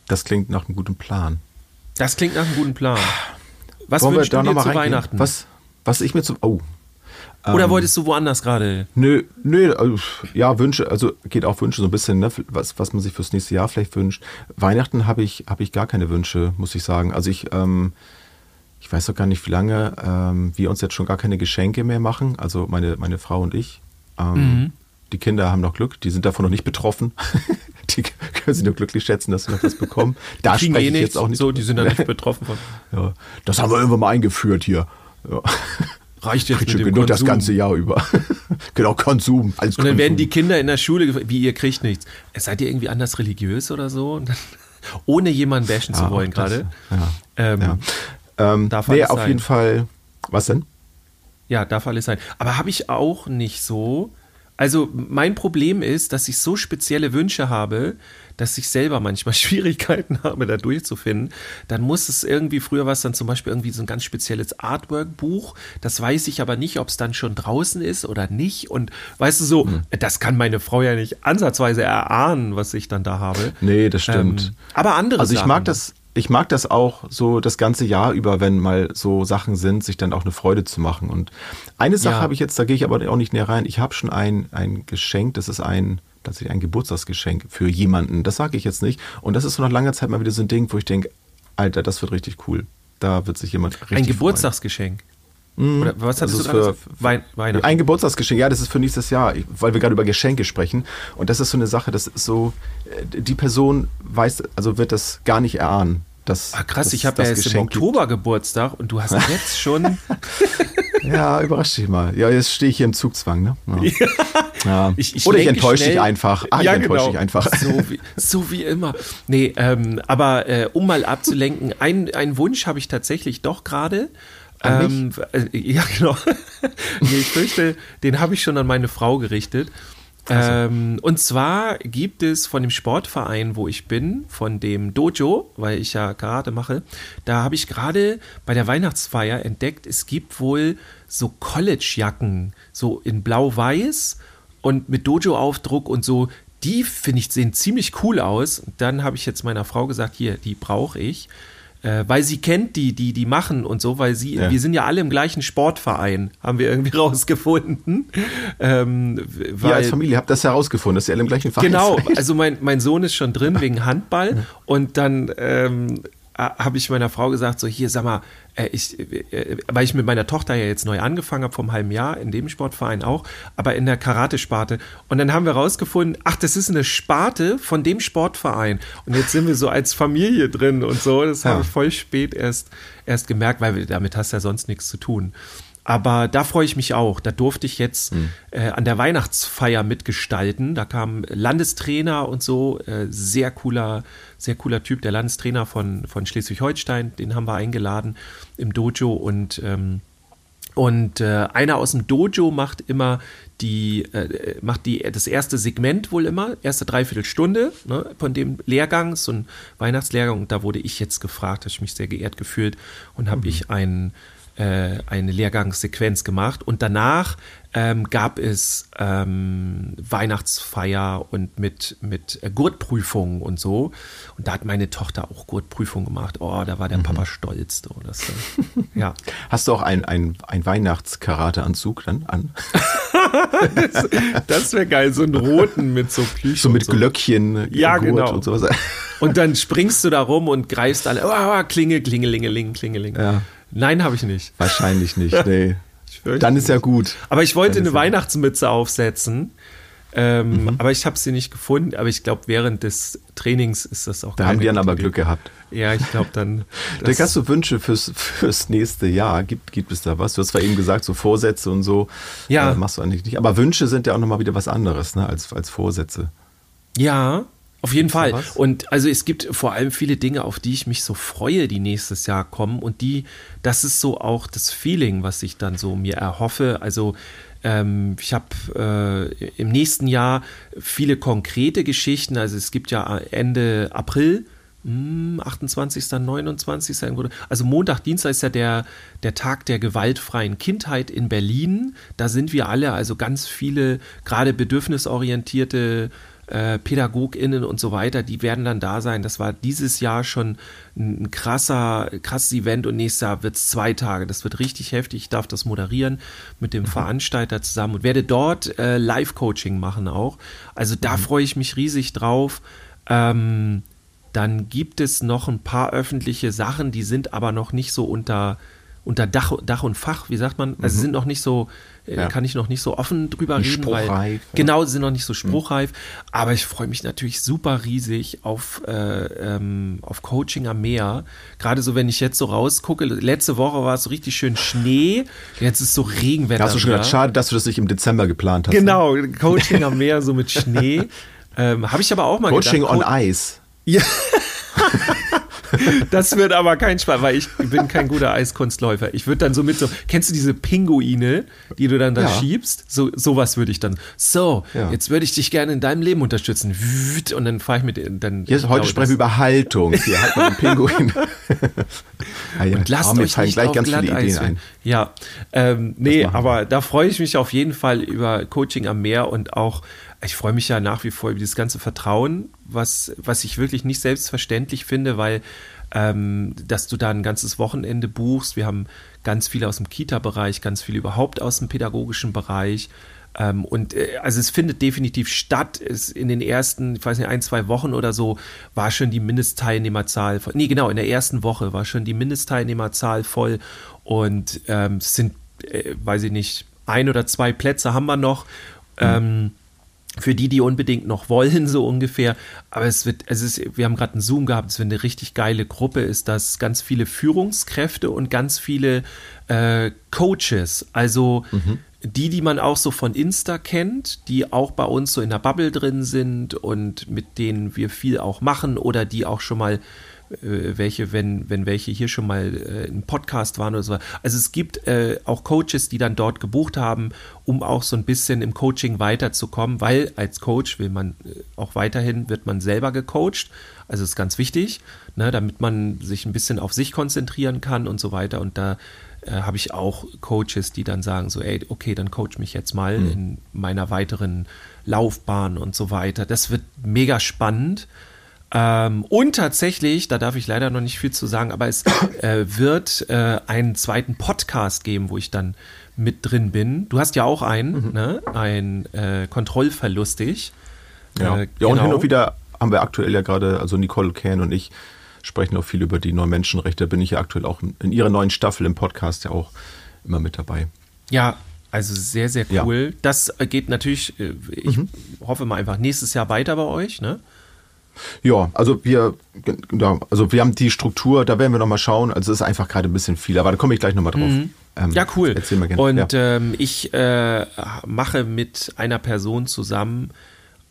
das klingt nach einem guten Plan. Das klingt nach einem guten Plan. Was Wollen wir wünschst da du dir zu reingehen? Weihnachten? Was, was ich mir zu. Oh. Oder Ähm, wolltest du woanders gerade? Nö, nö, also, ja, Wünsche, also geht auch Wünsche so ein bisschen, ne, was, was man sich fürs nächste Jahr vielleicht wünscht. Weihnachten habe ich, habe ich gar keine Wünsche, muss ich sagen. Also ich, ähm, ich weiß doch gar nicht, wie lange ähm, wir uns jetzt schon gar keine Geschenke mehr machen, also meine, meine Frau und ich. Ähm, Mhm. Die Kinder haben noch Glück, die sind davon noch nicht betroffen. die können sich nur glücklich schätzen, dass sie noch was bekommen. Da spreche eh ich jetzt auch nicht. So, die sind da nicht betroffen von. ja, das haben wir irgendwann mal eingeführt hier. Ja. Reicht jetzt Kriegt mit schon dem genug das Konsum. ganze Jahr über. genau, Konsum. Alles Und dann werden Konsum. die Kinder in der Schule gefragt, wie ihr kriegt nichts. Seid ihr irgendwie anders religiös oder so? Dann, ohne jemanden bashen zu Ja, wollen auch das, gerade. Ja. Ähm, ja. Ähm, darf nee, auf sein. jeden Fall. Was denn? Ja, darf alles sein. Aber habe ich auch nicht so. Also mein Problem ist, dass ich so spezielle Wünsche habe, dass ich selber manchmal Schwierigkeiten habe, da durchzufinden. Dann muss es irgendwie, früher war es dann zum Beispiel irgendwie so ein ganz spezielles Artwork-Buch. Das weiß ich aber nicht, ob es dann schon draußen ist oder nicht. Und weißt du so, Hm. das kann meine Frau ja nicht ansatzweise erahnen, was ich dann da habe. Nee, das stimmt. Ähm, aber andere Also ich Sachen. mag das, ich mag das auch so das ganze Jahr über, wenn mal so Sachen sind, sich dann auch eine Freude zu machen. Und eine Sache Ja. habe ich jetzt, da gehe ich aber auch nicht näher rein. Ich habe schon ein, ein Geschenk, das ist ein tatsächlich ein Geburtstagsgeschenk für jemanden. Das sage ich jetzt nicht. Und das ist so nach langer Zeit mal wieder so ein Ding, wo ich denke, Alter, das wird richtig cool. Da wird sich jemand richtig Ein freuen. Geburtstagsgeschenk. Oder was hattest ist du für-? Wein, Weihnachten. Ein Geburtstagsgeschenk, ja, das ist für nächstes Jahr, weil wir gerade über Geschenke sprechen. Und das ist so eine Sache, das ist so, äh, die Person weiß, also wird das gar nicht erahnen. Dass, Ah, krass, dass ich habe ja das erst im Geschenk gibt. Oktober Geburtstag und du hast jetzt schon. Ja, überrasch dich mal. Ja, jetzt stehe ich hier im Zugzwang, ne? Ja. Ja. Ich, ich Oder ich enttäusche dich einfach. Ah, ja, ich enttäusche genau. dich einfach. So wie, so wie immer. Nee, ähm, aber äh, um mal abzulenken, ein, einen Wunsch habe ich tatsächlich doch gerade. Ähm, äh, ja, genau. nee, ich fürchte, den habe ich schon an meine Frau gerichtet. Ähm, und zwar gibt es von dem Sportverein, wo ich bin, von dem Dojo, weil ich ja Karate mache, da habe ich gerade bei der Weihnachtsfeier entdeckt, es gibt wohl so College-Jacken, so in blau-weiß und mit Dojo-Aufdruck und so. Die finde ich sehen ziemlich cool aus. Dann habe ich jetzt meiner Frau gesagt, hier, die brauche ich. Äh, weil sie kennt die, die, die machen und so, weil sie, Ja. wir sind ja alle im gleichen Sportverein, haben wir irgendwie rausgefunden. Ähm, weil, als Familie habt das herausgefunden, dass ihr alle im gleichen Verein Genau, seid. also mein, mein Sohn ist schon drin wegen Handball und dann ähm, habe ich meiner Frau gesagt, so hier, sag mal, äh, ich, äh, weil ich mit meiner Tochter ja jetzt neu angefangen habe, vom halben Jahr, in dem Sportverein auch, aber in der Karate-Sparte. Und dann haben wir rausgefunden, ach, das ist eine Sparte von dem Sportverein. Und jetzt sind wir so als Familie drin und so. Das Ja. habe ich voll spät erst, erst gemerkt, weil damit hast du ja sonst nichts zu tun. Aber da freue ich mich auch. Da durfte ich jetzt äh, an der Weihnachtsfeier mitgestalten. Da kam Landestrainer und so, äh, sehr cooler, sehr cooler Typ, der Landestrainer von, von Schleswig-Holstein, den haben wir eingeladen im Dojo und ähm, und äh, einer aus dem Dojo macht immer die, äh, macht die, das erste Segment wohl immer, erste Dreiviertelstunde ne, von dem Lehrgang, so ein Weihnachtslehrgang. Und da wurde ich jetzt gefragt, habe ich mich sehr geehrt gefühlt und habe ich ein, äh, eine Lehrgangssequenz gemacht. Und danach ähm, gab es ähm, Weihnachtsfeier und mit, mit äh, Gurtprüfungen und so. Und da hat meine Tochter auch Gurtprüfung gemacht. Oh, da war der Papa stolz. So, das, äh, ja. Hast du auch ein, ein, ein Weihnachtskarateanzug dann an? Das wäre geil, so einen roten mit so Plüsch. So mit so. Glöckchen, Ja, Gurt genau. und sowas. Und dann springst du da rum und greifst alle. Oh, oh, klingel, klingelingeling, klingeling. Ja. Nein, habe ich nicht. Wahrscheinlich nicht, nee. Dann ist ja gut. Aber ich wollte eine Weihnachtsmütze aufsetzen. Ähm, Mhm. Aber ich habe sie nicht gefunden. Aber ich glaube, während des Trainings ist das auch Da haben die dann aber Idee. Glück gehabt. Ja, ich glaube dann. Dirk, hast du Wünsche fürs, fürs nächste Jahr? Gibt, gibt es da was? Du hast zwar eben gesagt, so Vorsätze und so. Ja. Äh, machst du eigentlich nicht. Aber Wünsche sind ja auch nochmal wieder was anderes, ne, als, als Vorsätze. Ja, auf jeden Fall. was? Und also es gibt vor allem viele Dinge, auf die ich mich so freue, die nächstes Jahr kommen. Und die, das ist so auch das Feeling, was ich dann so mir erhoffe. Also ähm, ich habe äh, im nächsten Jahr viele konkrete Geschichten. Also es gibt ja Ende April. hm, 28., 29. irgendwo. Also Montag, Dienstag ist ja der, der Tag der gewaltfreien Kindheit in Berlin. Da sind wir alle, also ganz viele, gerade bedürfnisorientierte äh, PädagogInnen und so weiter, die werden dann da sein. Das war dieses Jahr schon ein, krasser, krasses Event und nächstes Jahr wird es zwei Tage. Das wird richtig heftig. Ich darf das moderieren mit dem Veranstalter zusammen und werde dort äh, Live-Coaching machen auch. Also da freue ich mich riesig drauf. Ähm, dann gibt es noch ein paar öffentliche Sachen, die sind aber noch nicht so unter, unter Dach, Dach und Fach, wie sagt man? Also sind noch nicht so, Ja. kann ich noch nicht so offen drüber Nicht reden, weil spruchreif, ja. genau, sie sind noch nicht so spruchreif. Aber ich freue mich natürlich super riesig auf, äh, ähm, auf Coaching am Meer. Gerade so, wenn ich jetzt so rausgucke, letzte Woche war es so richtig schön Schnee, jetzt ist so Regenwetter. Da hast du schon gedacht, schade, dass du das nicht im Dezember geplant hast. ne? Genau, Coaching am Meer, so mit Schnee. ähm, Habe ich aber auch mal Coaching gedacht. on Co- Ice. ja. Das wird aber kein Spaß, weil ich bin kein guter Eiskunstläufer. Ich würde dann so mit so, kennst du diese Pinguine, die du dann da Ja. schiebst? So sowas würde ich dann. So, Ja. jetzt würde ich dich gerne in deinem Leben unterstützen. Und dann fahre ich mit dann Hier ist, heute sprechen wir über Haltung. Hier hat man den Pinguin. ah, ja. Und lasst oh, euch nicht gleich auf ganz viele Ideen ein. Ja, ähm, nee, aber da freue ich mich auf jeden Fall über Coaching am Meer und auch ich freue mich ja nach wie vor über dieses ganze Vertrauen, was, was ich wirklich nicht selbstverständlich finde, weil ähm, dass du da ein ganzes Wochenende buchst. Wir haben ganz viele aus dem Kita-Bereich, ganz viele überhaupt aus dem pädagogischen Bereich. Ähm, und äh, also es findet definitiv statt. Es in den ersten, ich weiß nicht, ein, zwei Wochen oder so war schon die Mindestteilnehmerzahl, nee, genau, in der ersten Woche war schon die Mindestteilnehmerzahl voll und ähm, es sind, äh, weiß ich nicht, ein oder zwei Plätze haben wir noch. Mhm. Ähm, für die, die unbedingt noch wollen, so ungefähr. Aber es wird, es ist, wir haben gerade einen Zoom gehabt, es wird eine richtig geile Gruppe, ist das ganz viele Führungskräfte und ganz viele äh, Coaches. Also mhm. die, die man auch so von Insta kennt, die auch bei uns so in der Bubble drin sind und mit denen wir viel auch machen oder die auch schon mal welche, wenn, wenn welche hier schon mal äh, im Podcast waren oder so. Also es gibt äh, auch Coaches, die dann dort gebucht haben, um auch so ein bisschen im Coaching weiterzukommen, weil als Coach will man äh, auch weiterhin, wird man selber gecoacht. Also ist ganz wichtig, ne, damit man sich ein bisschen auf sich konzentrieren kann und so weiter. Und da äh, habe ich auch Coaches, die dann sagen so, ey, okay, dann coach mich jetzt mal mhm. in meiner weiteren Laufbahn und so weiter. Das wird mega spannend. Ähm, und tatsächlich, da darf ich leider noch nicht viel zu sagen, aber es äh, wird äh, einen zweiten Podcast geben, wo ich dann mit drin bin. Du hast ja auch einen, mhm. ne? ein äh, Kontrollverlustig. Ja. Äh, ja, und hin genau. und wieder haben wir aktuell ja gerade, also Nicole Kahn und ich sprechen auch viel über die neuen Menschenrechte. Da bin ich ja aktuell auch in ihrer neuen Staffel im Podcast ja auch immer mit dabei. Ja, also sehr, sehr cool. Ja. Das geht natürlich, äh, ich mhm. hoffe mal einfach nächstes Jahr weiter bei euch, ne? Ja, also wir, also wir haben die Struktur, da werden wir nochmal schauen. Also es ist einfach gerade ein bisschen viel, aber da komme ich gleich nochmal drauf. Mhm. Ähm, ja, cool. Erzähl mal gerne. Und ja. ähm, ich äh, mache mit einer Person zusammen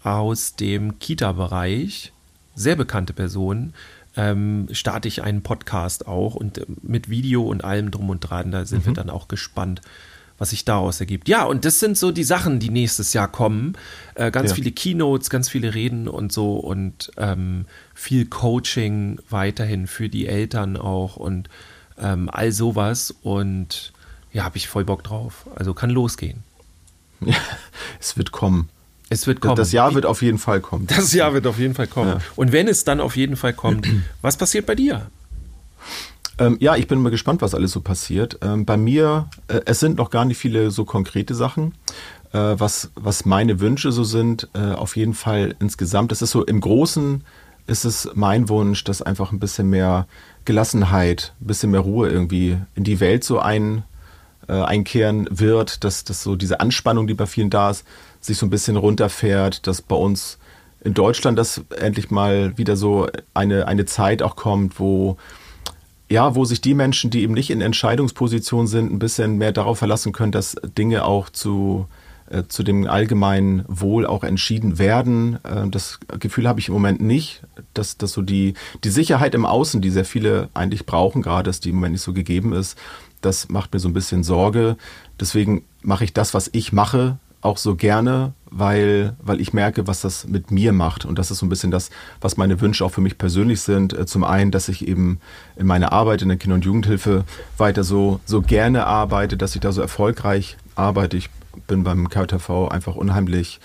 aus dem Kita-Bereich, sehr bekannte Person, ähm, starte ich einen Podcast auch und äh, mit Video und allem drum und dran. Da sind mhm. wir dann auch gespannt, was sich daraus ergibt. Ja, und das sind so die Sachen, die nächstes Jahr kommen. Äh, ganz ja. viele Keynotes, ganz viele Reden und so und ähm, viel Coaching weiterhin für die Eltern auch und ähm, all sowas. Und ja, habe ich voll Bock drauf. Also kann losgehen. Ja, es wird kommen. Es wird kommen. Das Jahr wird auf jeden Fall kommen. Das Jahr wird auf jeden Fall kommen. Ja. Und wenn es dann auf jeden Fall kommt, was passiert bei dir? Ähm, ja, ich bin mal gespannt, was alles so passiert. Ähm, bei mir, äh, es sind noch gar nicht viele so konkrete Sachen. Äh, was, was meine Wünsche so sind, äh, auf jeden Fall insgesamt. Es ist so im Großen ist es mein Wunsch, dass einfach ein bisschen mehr Gelassenheit, ein bisschen mehr Ruhe irgendwie in die Welt so ein, äh, einkehren wird, dass, dass so diese Anspannung, die bei vielen da ist, sich so ein bisschen runterfährt, dass bei uns in Deutschland das endlich mal wieder so eine, eine Zeit auch kommt, wo ja, wo sich die Menschen, die eben nicht in Entscheidungsposition sind, ein bisschen mehr darauf verlassen können, dass Dinge auch zu, äh, zu dem allgemeinen Wohl auch entschieden werden. Äh, das Gefühl habe ich im Moment nicht, dass, dass so die, die Sicherheit im Außen, die sehr viele eigentlich brauchen, gerade dass die im Moment nicht so gegeben ist, das macht mir so ein bisschen Sorge. Deswegen mache ich das, was ich mache, auch so gerne, weil, weil ich merke, was das mit mir macht. Und das ist so ein bisschen das, was meine Wünsche auch für mich persönlich sind. Äh, zum einen, dass ich eben in meiner Arbeit in der Kinder- und Jugendhilfe weiter so, so gerne arbeite, dass ich da so erfolgreich arbeite. Ich bin beim KTV einfach unheimlich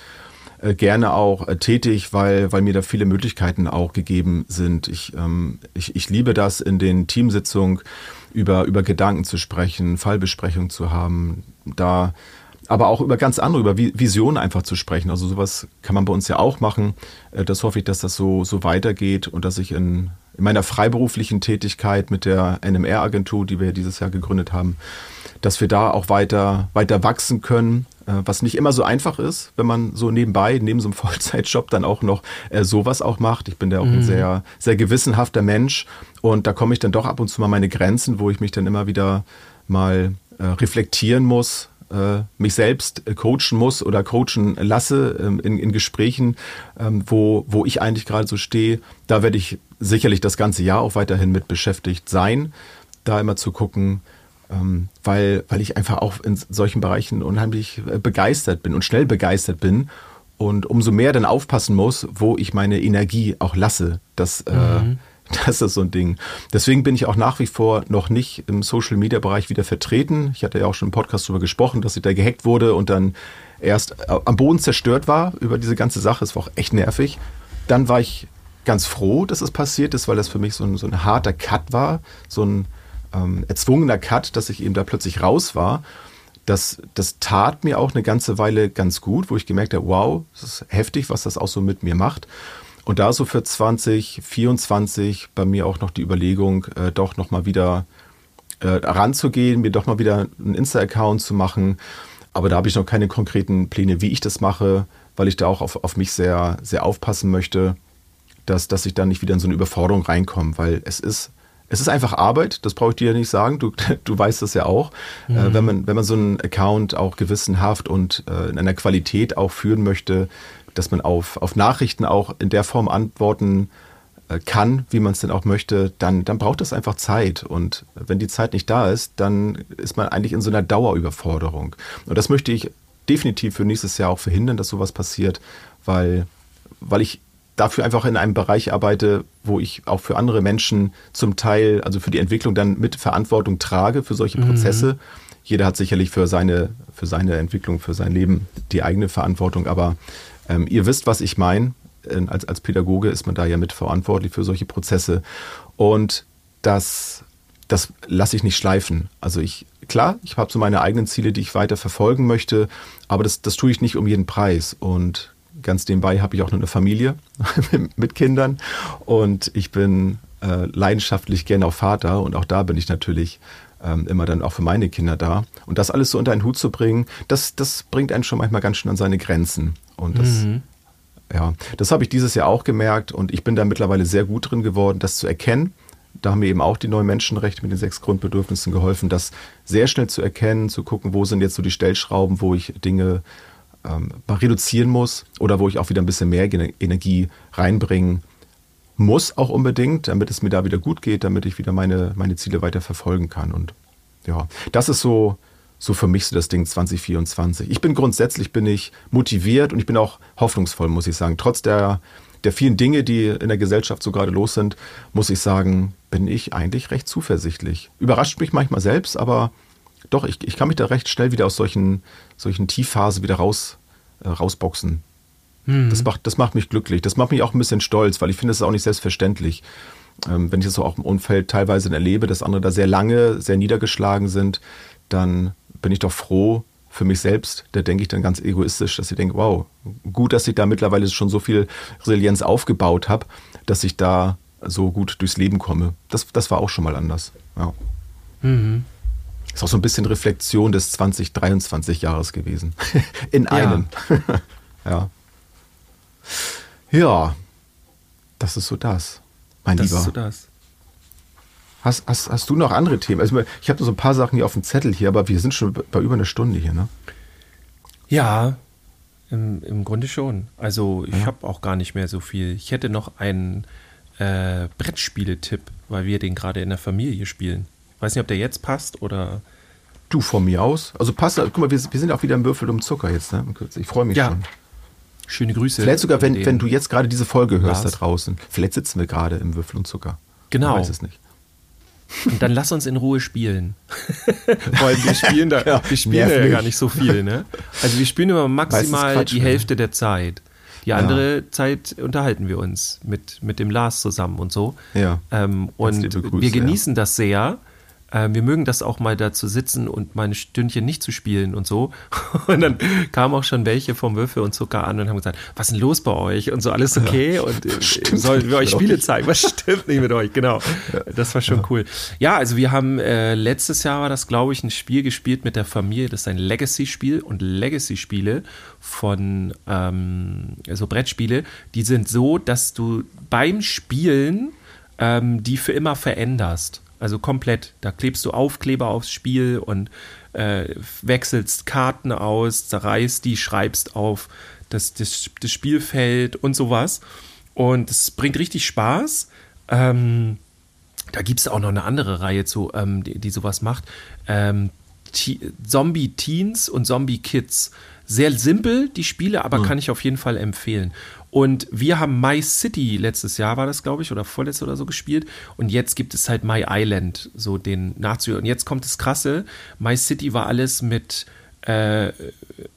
äh, gerne auch äh, tätig, weil, weil mir da viele Möglichkeiten auch gegeben sind. Ich, ähm, ich, ich liebe das, in den Teamsitzungen über, über Gedanken zu sprechen, Fallbesprechungen zu haben. Da aber auch über ganz andere, über Visionen einfach zu sprechen. Also sowas kann man bei uns ja auch machen. Äh, das hoffe ich, dass das so, so weitergeht und dass ich in, in meiner freiberuflichen Tätigkeit mit der NMR-Agentur, die wir dieses Jahr gegründet haben, dass wir da auch weiter, weiter wachsen können, äh, was nicht immer so einfach ist, wenn man so nebenbei, neben so einem Vollzeitjob dann auch noch äh, sowas auch macht. Ich bin da auch mhm. ein sehr, sehr gewissenhafter Mensch und da komme ich dann doch ab und zu mal meine Grenzen, wo ich mich dann immer wieder mal äh, reflektieren muss, mich selbst äh, coachen muss oder coachen lasse ähm, in, in Gesprächen, ähm, wo, wo ich eigentlich gerade so stehe. Da werde ich sicherlich das ganze Jahr auch weiterhin mit beschäftigt sein, da immer zu gucken, ähm, weil, weil ich einfach auch in solchen Bereichen unheimlich äh, begeistert bin und schnell begeistert bin und umso mehr dann aufpassen muss, wo ich meine Energie auch lasse, mhm. äh, Das ist so ein Ding. Deswegen bin ich auch nach wie vor noch nicht im Social Media Bereich wieder vertreten. Ich hatte ja auch schon im Podcast darüber gesprochen, dass ich da gehackt wurde und dann erst am Boden zerstört war über diese ganze Sache. Es war auch echt nervig. Dann war ich ganz froh, dass es passiert ist, weil das für mich so ein, so ein harter Cut war, so ein ähm, erzwungener Cut, dass ich eben da plötzlich raus war. Das, das tat mir auch eine ganze Weile ganz gut, wo ich gemerkt habe, wow, es ist heftig, was das auch so mit mir macht. Und da so für 2024 bei mir auch noch die Überlegung, äh, doch nochmal wieder äh, ranzugehen, mir doch mal wieder einen Insta-Account zu machen. Aber da habe ich noch keine konkreten Pläne, wie ich das mache, weil ich da auch auf, auf mich sehr, sehr aufpassen möchte, dass, dass ich da nicht wieder in so eine Überforderung reinkomme, weil es ist es ist einfach Arbeit, das brauche ich dir ja nicht sagen, du, du weißt das ja auch. Äh, mhm. Äh, wenn, man, wenn man so einen Account auch gewissenhaft und äh, in einer Qualität auch führen möchte, dass man auf, auf Nachrichten auch in der Form antworten äh, kann, wie man es denn auch möchte, dann, dann braucht das einfach Zeit. Und wenn die Zeit nicht da ist, dann ist man eigentlich in so einer Dauerüberforderung. Und das möchte ich definitiv für nächstes Jahr auch verhindern, dass sowas passiert, weil, weil ich dafür einfach in einem Bereich arbeite, wo ich auch für andere Menschen zum Teil, also für die Entwicklung dann mit Verantwortung trage für solche mhm. Prozesse. Mhm. Jeder hat sicherlich für seine, für seine Entwicklung, für sein Leben die eigene Verantwortung, aber ähm, ihr wisst, was ich meine. Ähm, als, als Pädagoge ist man da ja mitverantwortlich für solche Prozesse. Und das, das lasse ich nicht schleifen. Also ich, klar, ich habe so meine eigenen Ziele, die ich weiter verfolgen möchte, aber das, das tue ich nicht um jeden Preis. Und ganz nebenbei habe ich auch noch eine Familie mit Kindern und ich bin äh, leidenschaftlich gerne auch Vater und auch da bin ich natürlich ähm, immer dann auch für meine Kinder da. Und das alles so unter einen Hut zu bringen, das, das bringt einen schon manchmal ganz schön an seine Grenzen. Und das, mhm. ja, das habe ich dieses Jahr auch gemerkt und ich bin da mittlerweile sehr gut drin geworden, das zu erkennen. Da haben mir eben auch die neuen Menschenrechte mit den sechs Grundbedürfnissen geholfen, das sehr schnell zu erkennen, zu gucken, wo sind jetzt so die Stellschrauben, wo ich Dinge ähm, reduzieren muss oder wo ich auch wieder ein bisschen mehr Energie reinbringen muss, auch unbedingt, damit es mir da wieder gut geht, damit ich wieder meine, meine Ziele weiter verfolgen kann. Und ja, das ist so, so für mich so das Ding 2024. Ich bin grundsätzlich bin ich motiviert und ich bin auch hoffnungsvoll, muss ich sagen. Trotz der, der vielen Dinge, die in der Gesellschaft so gerade los sind, muss ich sagen, bin ich eigentlich recht zuversichtlich. Überrascht mich manchmal selbst, aber doch, ich, ich kann mich da recht schnell wieder aus solchen, solchen Tiefphasen wieder raus, äh, rausboxen. Mhm. Das, macht, das macht mich glücklich. Das macht mich auch ein bisschen stolz, weil ich finde es auch nicht selbstverständlich. Ähm, wenn ich das so auch im Umfeld teilweise erlebe, dass andere da sehr lange, sehr niedergeschlagen sind, dann bin ich doch froh für mich selbst. Da denke ich dann ganz egoistisch, dass ich denke, wow, gut, dass ich da mittlerweile schon so viel Resilienz aufgebaut habe, dass ich da so gut durchs Leben komme. Das, das war auch schon mal anders. Ja. Mhm. Ist auch so ein bisschen Reflexion des 2023 Jahres gewesen. In einem. Ja. ja. Ja. Das ist so das, mein das Lieber. Das ist so das. Hast, hast, hast du noch andere Themen? Also ich habe so ein paar Sachen hier auf dem Zettel hier, aber wir sind schon bei über einer Stunde hier, ne? Ja, im, im Grunde schon. Also ich ja. habe auch gar nicht mehr so viel. Ich hätte noch einen äh, Brettspiele-Tipp, weil wir den gerade in der Familie spielen. Weiß nicht, ob der jetzt passt oder. Du von mir aus. Also passt, guck mal, wir, wir sind auch wieder im Würfel um Zucker jetzt, ne? Ich freue mich ja. schon. Schöne Grüße. Vielleicht sogar, wenn, wenn du jetzt gerade diese Folge hörst Lars. da draußen. Vielleicht sitzen wir gerade im Würfel und Zucker. Genau. Ich weiß es nicht. Und dann lass uns in Ruhe spielen. Weil wir spielen da, ja, wir spielen da ja gar nicht so viel, ne? Also wir spielen immer maximal Quatsch, die Hälfte der Zeit. Die andere ja. Zeit unterhalten wir uns mit, mit dem Lars zusammen und so. Ja. Ähm, und Grüße, wir genießen ja. das sehr äh, wir mögen das auch mal da zu sitzen und mal ein Stündchen nicht zu spielen und so. Und dann kamen auch schon welche vom Würfel und Zucker an und haben gesagt, was ist denn los bei euch? Und so, alles okay? Ja. Und äh, sollen wir euch Spiele zeigen? Was stimmt nicht mit euch? Genau. Das war schon ja. cool. Ja, also wir haben äh, letztes Jahr war das, glaube ich, ein Spiel gespielt mit der Familie. Das ist ein Legacy-Spiel und Legacy-Spiele von ähm, so Brettspiele, die sind so, dass du beim Spielen ähm, die für immer veränderst. Also komplett. Da klebst du Aufkleber aufs Spiel und äh, wechselst Karten aus, zerreißt die, schreibst auf das, das, das Spielfeld und sowas. Und es bringt richtig Spaß. Ähm, da gibt es auch noch eine andere Reihe zu, ähm, die, die sowas macht. Ähm, Zombie-Teens und Zombie-Kids. Sehr simpel, die Spiele, aber kann ich auf jeden Fall empfehlen. Und wir haben My City letztes Jahr, war das, glaube ich, oder vorletztes oder so gespielt. Und jetzt gibt es halt My Island, so den nachzuhören. Und jetzt kommt das Krasse. My City war alles mit äh,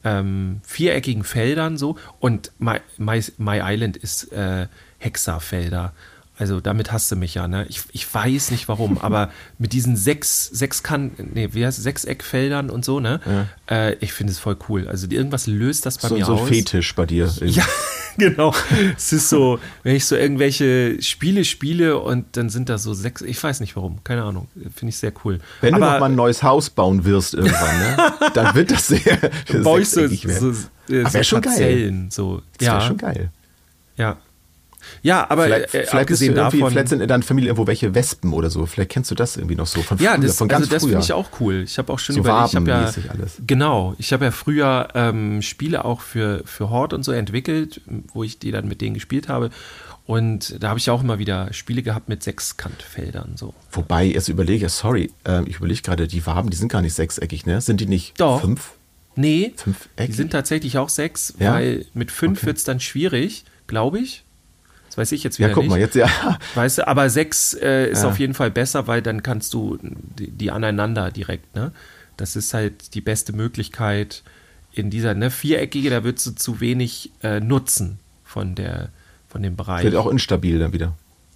ähm, viereckigen Feldern so. Und My, My, My Island ist äh, Hexafelder. Also damit hast du mich ja, ne? Ich, ich weiß nicht warum, aber mit diesen sechs, sechs kann, nee, wie heißt Sechseckfeldern und so, ne? Äh, ich finde es voll cool. Also irgendwas löst das bei So, mir so aus. Fetisch bei dir. Ja, genau. Es ist so, wenn ich so irgendwelche Spiele spiele und dann sind da so sechs, ich weiß nicht warum, keine Ahnung, finde ich sehr cool. Wenn du Aber noch mal ein neues Haus bauen wirst irgendwann, ne? dann wird das sehr baue ich so, so, so wär schon geil. So. Das Ja, wäre schon geil. ja. Ja, aber Vielleicht, äh, vielleicht, abgesehen davon. vielleicht sind in deiner Familie irgendwo welche Wespen oder so. Vielleicht kennst du das irgendwie noch so von Ja, früher, das, von ganz also das finde ich auch cool. Ich habe auch schon So überlegt, ich habe ja, alles. genau, ich habe ja früher ähm, Spiele auch für, für Horde und so entwickelt, wo ich die dann mit denen gespielt habe. Und da habe ich auch immer wieder Spiele gehabt mit Sechskantfeldern. So. Wobei, jetzt überlege, sorry, ähm, ich überlege gerade, die Waben, die sind gar nicht sechseckig, ne? Sind die nicht Doch. fünf? Nee, Fünfeckig? die sind tatsächlich auch sechs, Ja? weil mit fünf Okay. wird es dann schwierig, glaube ich. Das weiß ich jetzt wieder Ja, guck nicht. mal, jetzt ja. Weißt du, aber sechs äh, ist Ja. auf jeden Fall besser, weil dann kannst du die, die aneinander direkt, ne? Das ist halt die beste Möglichkeit in dieser, ne, viereckige, da würdest du zu wenig äh, nutzen von der, von dem Bereich. Wird auch instabil dann wieder.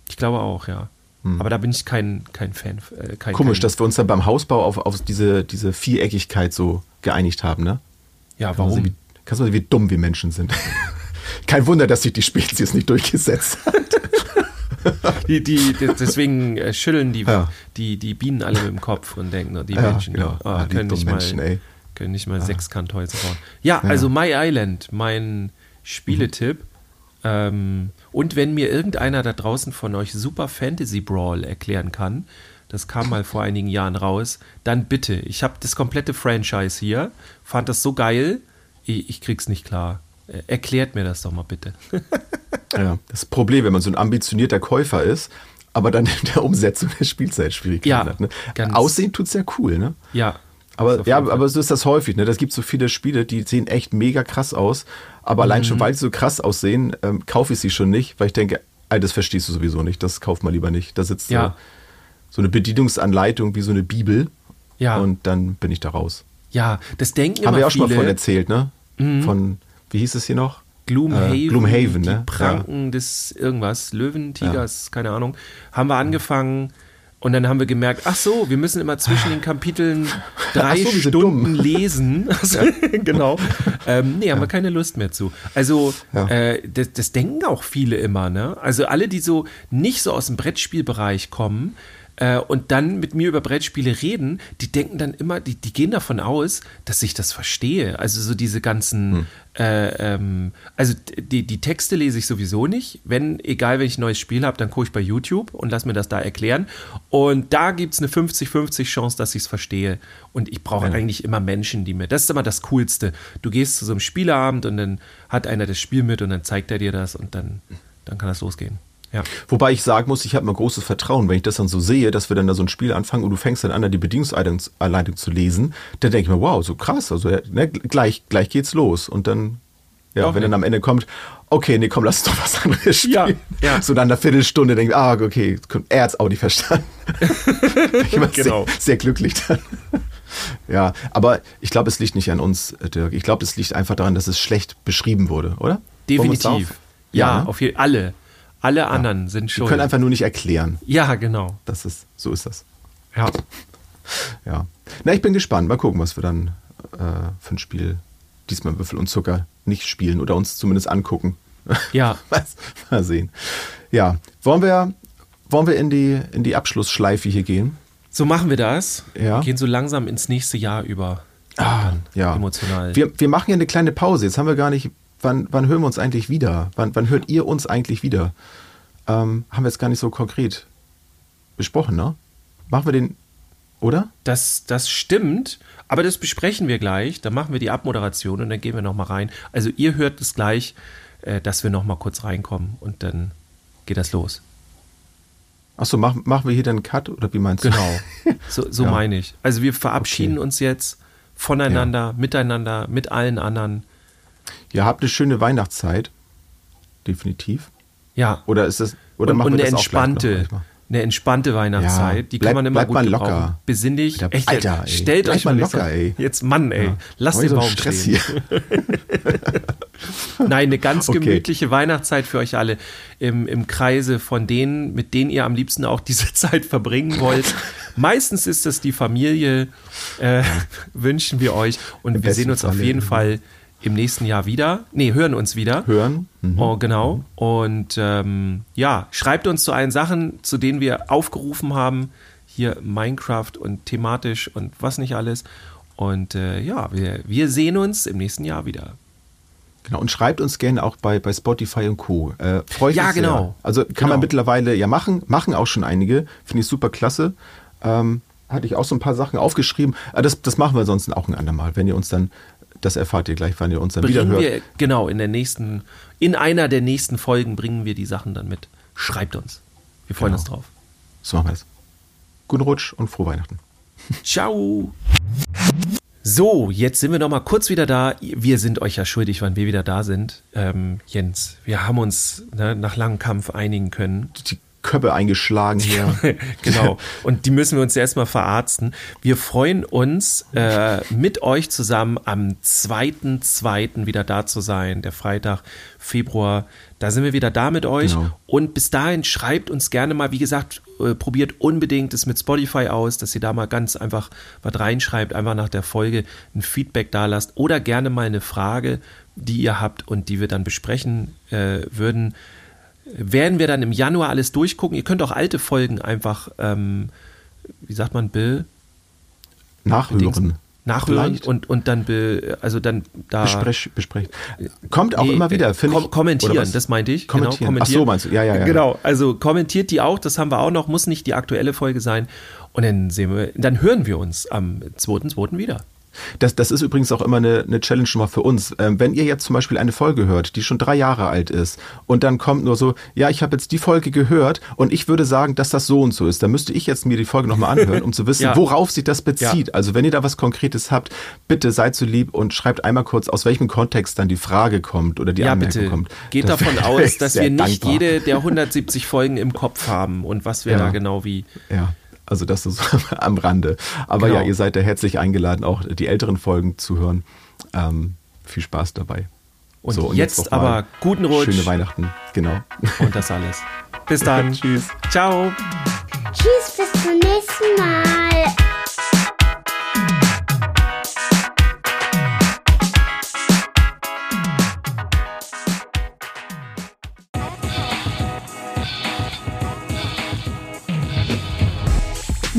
Ich glaube auch, ja. Aber da bin ich kein, kein Fan. Äh, kein, Komisch, kein, dass wir uns dann beim Hausbau auf, auf diese, diese Viereckigkeit so geeinigt haben, ne? Ja, sehen, warum? Wie, kannst du sehen, wie dumm wir Menschen sind. Kein Wunder, dass sich die Spezies nicht durchgesetzt hat. Die, die, deswegen äh, schütteln die, Ja. die, die Bienen alle mit dem Kopf und denken, oh, die Ja, Menschen genau. oh, Ah, die können, nicht mal, Menschen, ey. können nicht mal Sechskanthäuser bauen. Ja, also My Island, mein Spieletipp. Ähm, und wenn mir irgendeiner da draußen von euch Super Fantasy Brawl erklären kann, das kam mal vor einigen Jahren raus, dann bitte. Ich habe das komplette Franchise hier, fand das so geil, ich, ich krieg's nicht klar. Äh, Erklärt mir das doch mal bitte. Ja, das Problem, wenn man so ein ambitionierter Käufer ist, aber dann in der Umsetzung der Spielzeit Schwierigkeiten Ja, hat. Ne? Aussehen tut's ja cool, ne? ja. Aber, ja, Fall. aber so ist das häufig. Ne? Das gibt so viele Spiele, die sehen echt mega krass aus. Aber allein Mhm. schon, weil sie so krass aussehen, ähm, kaufe ich sie schon nicht, weil ich denke, all das verstehst du sowieso nicht. Das kauft man lieber nicht. Da sitzt Ja. so, so eine Bedienungsanleitung wie so eine Bibel. Ja. Und dann bin ich da raus. Ja, das denken Haben wir auch schon mal. Mhm. von erzählt, ne? Von, wie hieß es hier noch? Gloomhaven, Äh, Gloomhaven, die ne? Pranken des irgendwas, Löwen, Tigers, keine Ahnung, haben wir angefangen und dann haben wir gemerkt, ach so, wir müssen immer zwischen den Kapiteln drei so, Stunden dumm. lesen. Also, genau. Ähm, nee, haben wir keine Lust mehr zu. Also, Ja. äh, das, das denken auch viele immer, ne? Also alle, die so nicht so aus dem Brettspielbereich kommen, äh, und dann mit mir über Brettspiele reden, die denken dann immer, die, die gehen davon aus, dass ich das verstehe. Also so diese ganzen, Hm. äh, ähm, also die, die Texte lese ich sowieso nicht. Wenn, egal wenn ich ein neues Spiel habe, dann gucke ich bei YouTube und lass mir das da erklären. Und da gibt es eine 50-50 Chance, dass ich es verstehe. Und ich brauche eigentlich immer Menschen, die mir, das ist immer das Coolste. Du gehst zu so einem Spieleabend und dann hat einer das Spiel mit und dann zeigt er dir das und dann, dann kann das losgehen. Ja. Wobei ich sagen muss, ich habe mal großes Vertrauen, wenn ich das dann so sehe, dass wir dann da so ein Spiel anfangen und du fängst dann an, da die Bedienungsanleitung zu lesen, dann denke ich mir, wow, so krass, also ne, gleich, gleich geht's los. Und dann, ja, Doch, wenn dann am Ende kommt, okay, nee, komm, lass uns doch was anderes spielen. Ja, ja. So nach einer Viertelstunde denke ich, ah, okay, er hat's auch nicht verstanden. Ich immer Genau. sehr, sehr glücklich dann. Ja, aber ich glaube, es liegt nicht an uns, Dirk. Ich glaube, es liegt einfach daran, dass es schlecht beschrieben wurde, oder? Definitiv. darauf- Ja, ne? auf jeden alle. Alle anderen sind Wir schuld. können einfach nur nicht erklären. ja, genau. Das ist, so ist das. Ja. Ja. Na, ich bin gespannt. Mal gucken, was wir dann äh, für ein Spiel diesmal Würfel und Zucker nicht spielen oder uns zumindest angucken. Ja. Was? Mal sehen. Ja. Wollen wir, wollen wir in, die, in die Abschlussschleife hier gehen? So machen wir das. Ja. Wir gehen so langsam ins nächste Jahr über. Ah, ja. Emotional. Wir, wir machen ja eine kleine Pause. Jetzt haben wir gar nicht. Wann, wann hören wir uns eigentlich wieder? Wann, wann hört ihr uns eigentlich wieder? Ähm, haben wir jetzt gar nicht so konkret besprochen, ne? Machen wir den. Oder? Das, das stimmt, aber das besprechen wir gleich. Dann machen wir die Abmoderation und dann gehen wir nochmal rein. Also ihr hört es gleich, äh, dass wir nochmal kurz reinkommen und dann geht das los. Achso, machen, machen wir hier dann einen Cut oder wie meinst du? Genau. So, so Ja. meine ich. Also wir verabschieden Okay. uns jetzt voneinander, miteinander, mit allen anderen. Ihr habt eine schöne Weihnachtszeit. Definitiv. Ja. Oder ist das, oder und, machen und eine entspannte, eine entspannte Weihnachtszeit, Ja, die bleib- kann man immer gut mal gebrauchen. locker. Besinnlich. Alter, Echt, Alter, ey. stellt euch mal locker, ey. Jetzt Mann, ey, Ja. lasst Mach den so Baum Stress stehen. hier. Nein, eine ganz Okay. gemütliche Weihnachtszeit für euch alle im, im Kreise von denen, mit denen ihr am liebsten auch diese Zeit verbringen wollt. Meistens ist das die Familie, äh, wünschen wir euch. Und Im wir sehen uns auf jeden Fall im nächsten Jahr wieder. Nee, hören uns wieder. Hören. Mhm. Oh, genau. Und ähm, ja, schreibt uns zu allen Sachen, zu denen wir aufgerufen haben. Hier Minecraft und thematisch und was nicht alles. Und äh, ja, wir, wir sehen uns im nächsten Jahr wieder. Genau, und schreibt uns gerne auch bei, bei Spotify und Co. Äh, freue ich Ja, mich sehr. genau. Also kann Genau. man mittlerweile ja machen, machen auch schon einige. Finde ich super klasse. Ähm, hatte ich auch so ein paar Sachen aufgeschrieben. Aber das, das machen wir sonst auch ein andermal. Wenn ihr uns dann, das erfahrt ihr gleich, wann ihr uns dann wieder bringen hört. wir, genau, in der nächsten, in einer der nächsten Folgen bringen wir die Sachen dann mit. Schreibt uns. Wir freuen Genau. uns drauf. So machen wir es. Guten Rutsch und frohe Weihnachten. Ciao. So, jetzt sind wir noch mal kurz wieder da. Wir sind euch ja schuldig, wann wir wieder da sind. Ähm, Jens, wir haben uns ne, nach langem Kampf einigen können. Die Köpfe eingeschlagen hier. genau. Und die müssen wir uns erstmal verarzten. Wir freuen uns, äh, mit euch zusammen am 2.2. wieder da zu sein, der Freitag, Februar. Da sind wir wieder da mit euch. Genau. Und bis dahin schreibt uns gerne mal, wie gesagt, äh, probiert unbedingt es mit Spotify aus, dass ihr da mal ganz einfach was reinschreibt, einfach nach der Folge ein Feedback da lasst oder gerne mal eine Frage, die ihr habt und die wir dann besprechen äh, würden werden wir dann im Januar alles durchgucken. Ihr könnt auch alte Folgen einfach, ähm, wie sagt man, Bill? Nachhören. Nachhören Vielleicht. und, und dann, Bill, also dann da. Besprech, besprechen. Kommt auch Nee, immer wieder, finde kom. Kommentieren, das meinte ich. Kommentieren. Genau, Ach so, meinst du? Ja, ja, ja. Genau, also kommentiert die auch, das haben wir auch noch, muss nicht die aktuelle Folge sein. Und dann sehen wir, dann hören wir uns am 2.2. wieder. Das, das ist übrigens auch immer eine, eine Challenge schon mal für uns. Ähm, wenn ihr jetzt zum Beispiel eine Folge hört, die schon drei Jahre alt ist und dann kommt nur so, ja, ich habe jetzt die Folge gehört und ich würde sagen, dass das so und so ist, dann müsste ich jetzt mir die Folge nochmal anhören, um zu wissen, Ja. worauf sich das bezieht. Also wenn ihr da was Konkretes habt, bitte seid so lieb und schreibt einmal kurz, aus welchem Kontext dann die Frage kommt oder die ja, Anmerkung bitte. kommt. Geht Das davon aus, dass wir nicht dankbar. jede der 170 Folgen im Kopf haben und was wir Ja. da genau wie. Ja, also das ist am Rande. Aber Genau. ja, ihr seid da herzlich eingeladen, auch die älteren Folgen zu hören. Ähm, viel Spaß dabei. Und So, jetzt noch mal aber guten Rutsch. Schöne Weihnachten, genau. Und das alles. Bis dann. Tschüss. Ciao. Tschüss, bis zum nächsten Mal.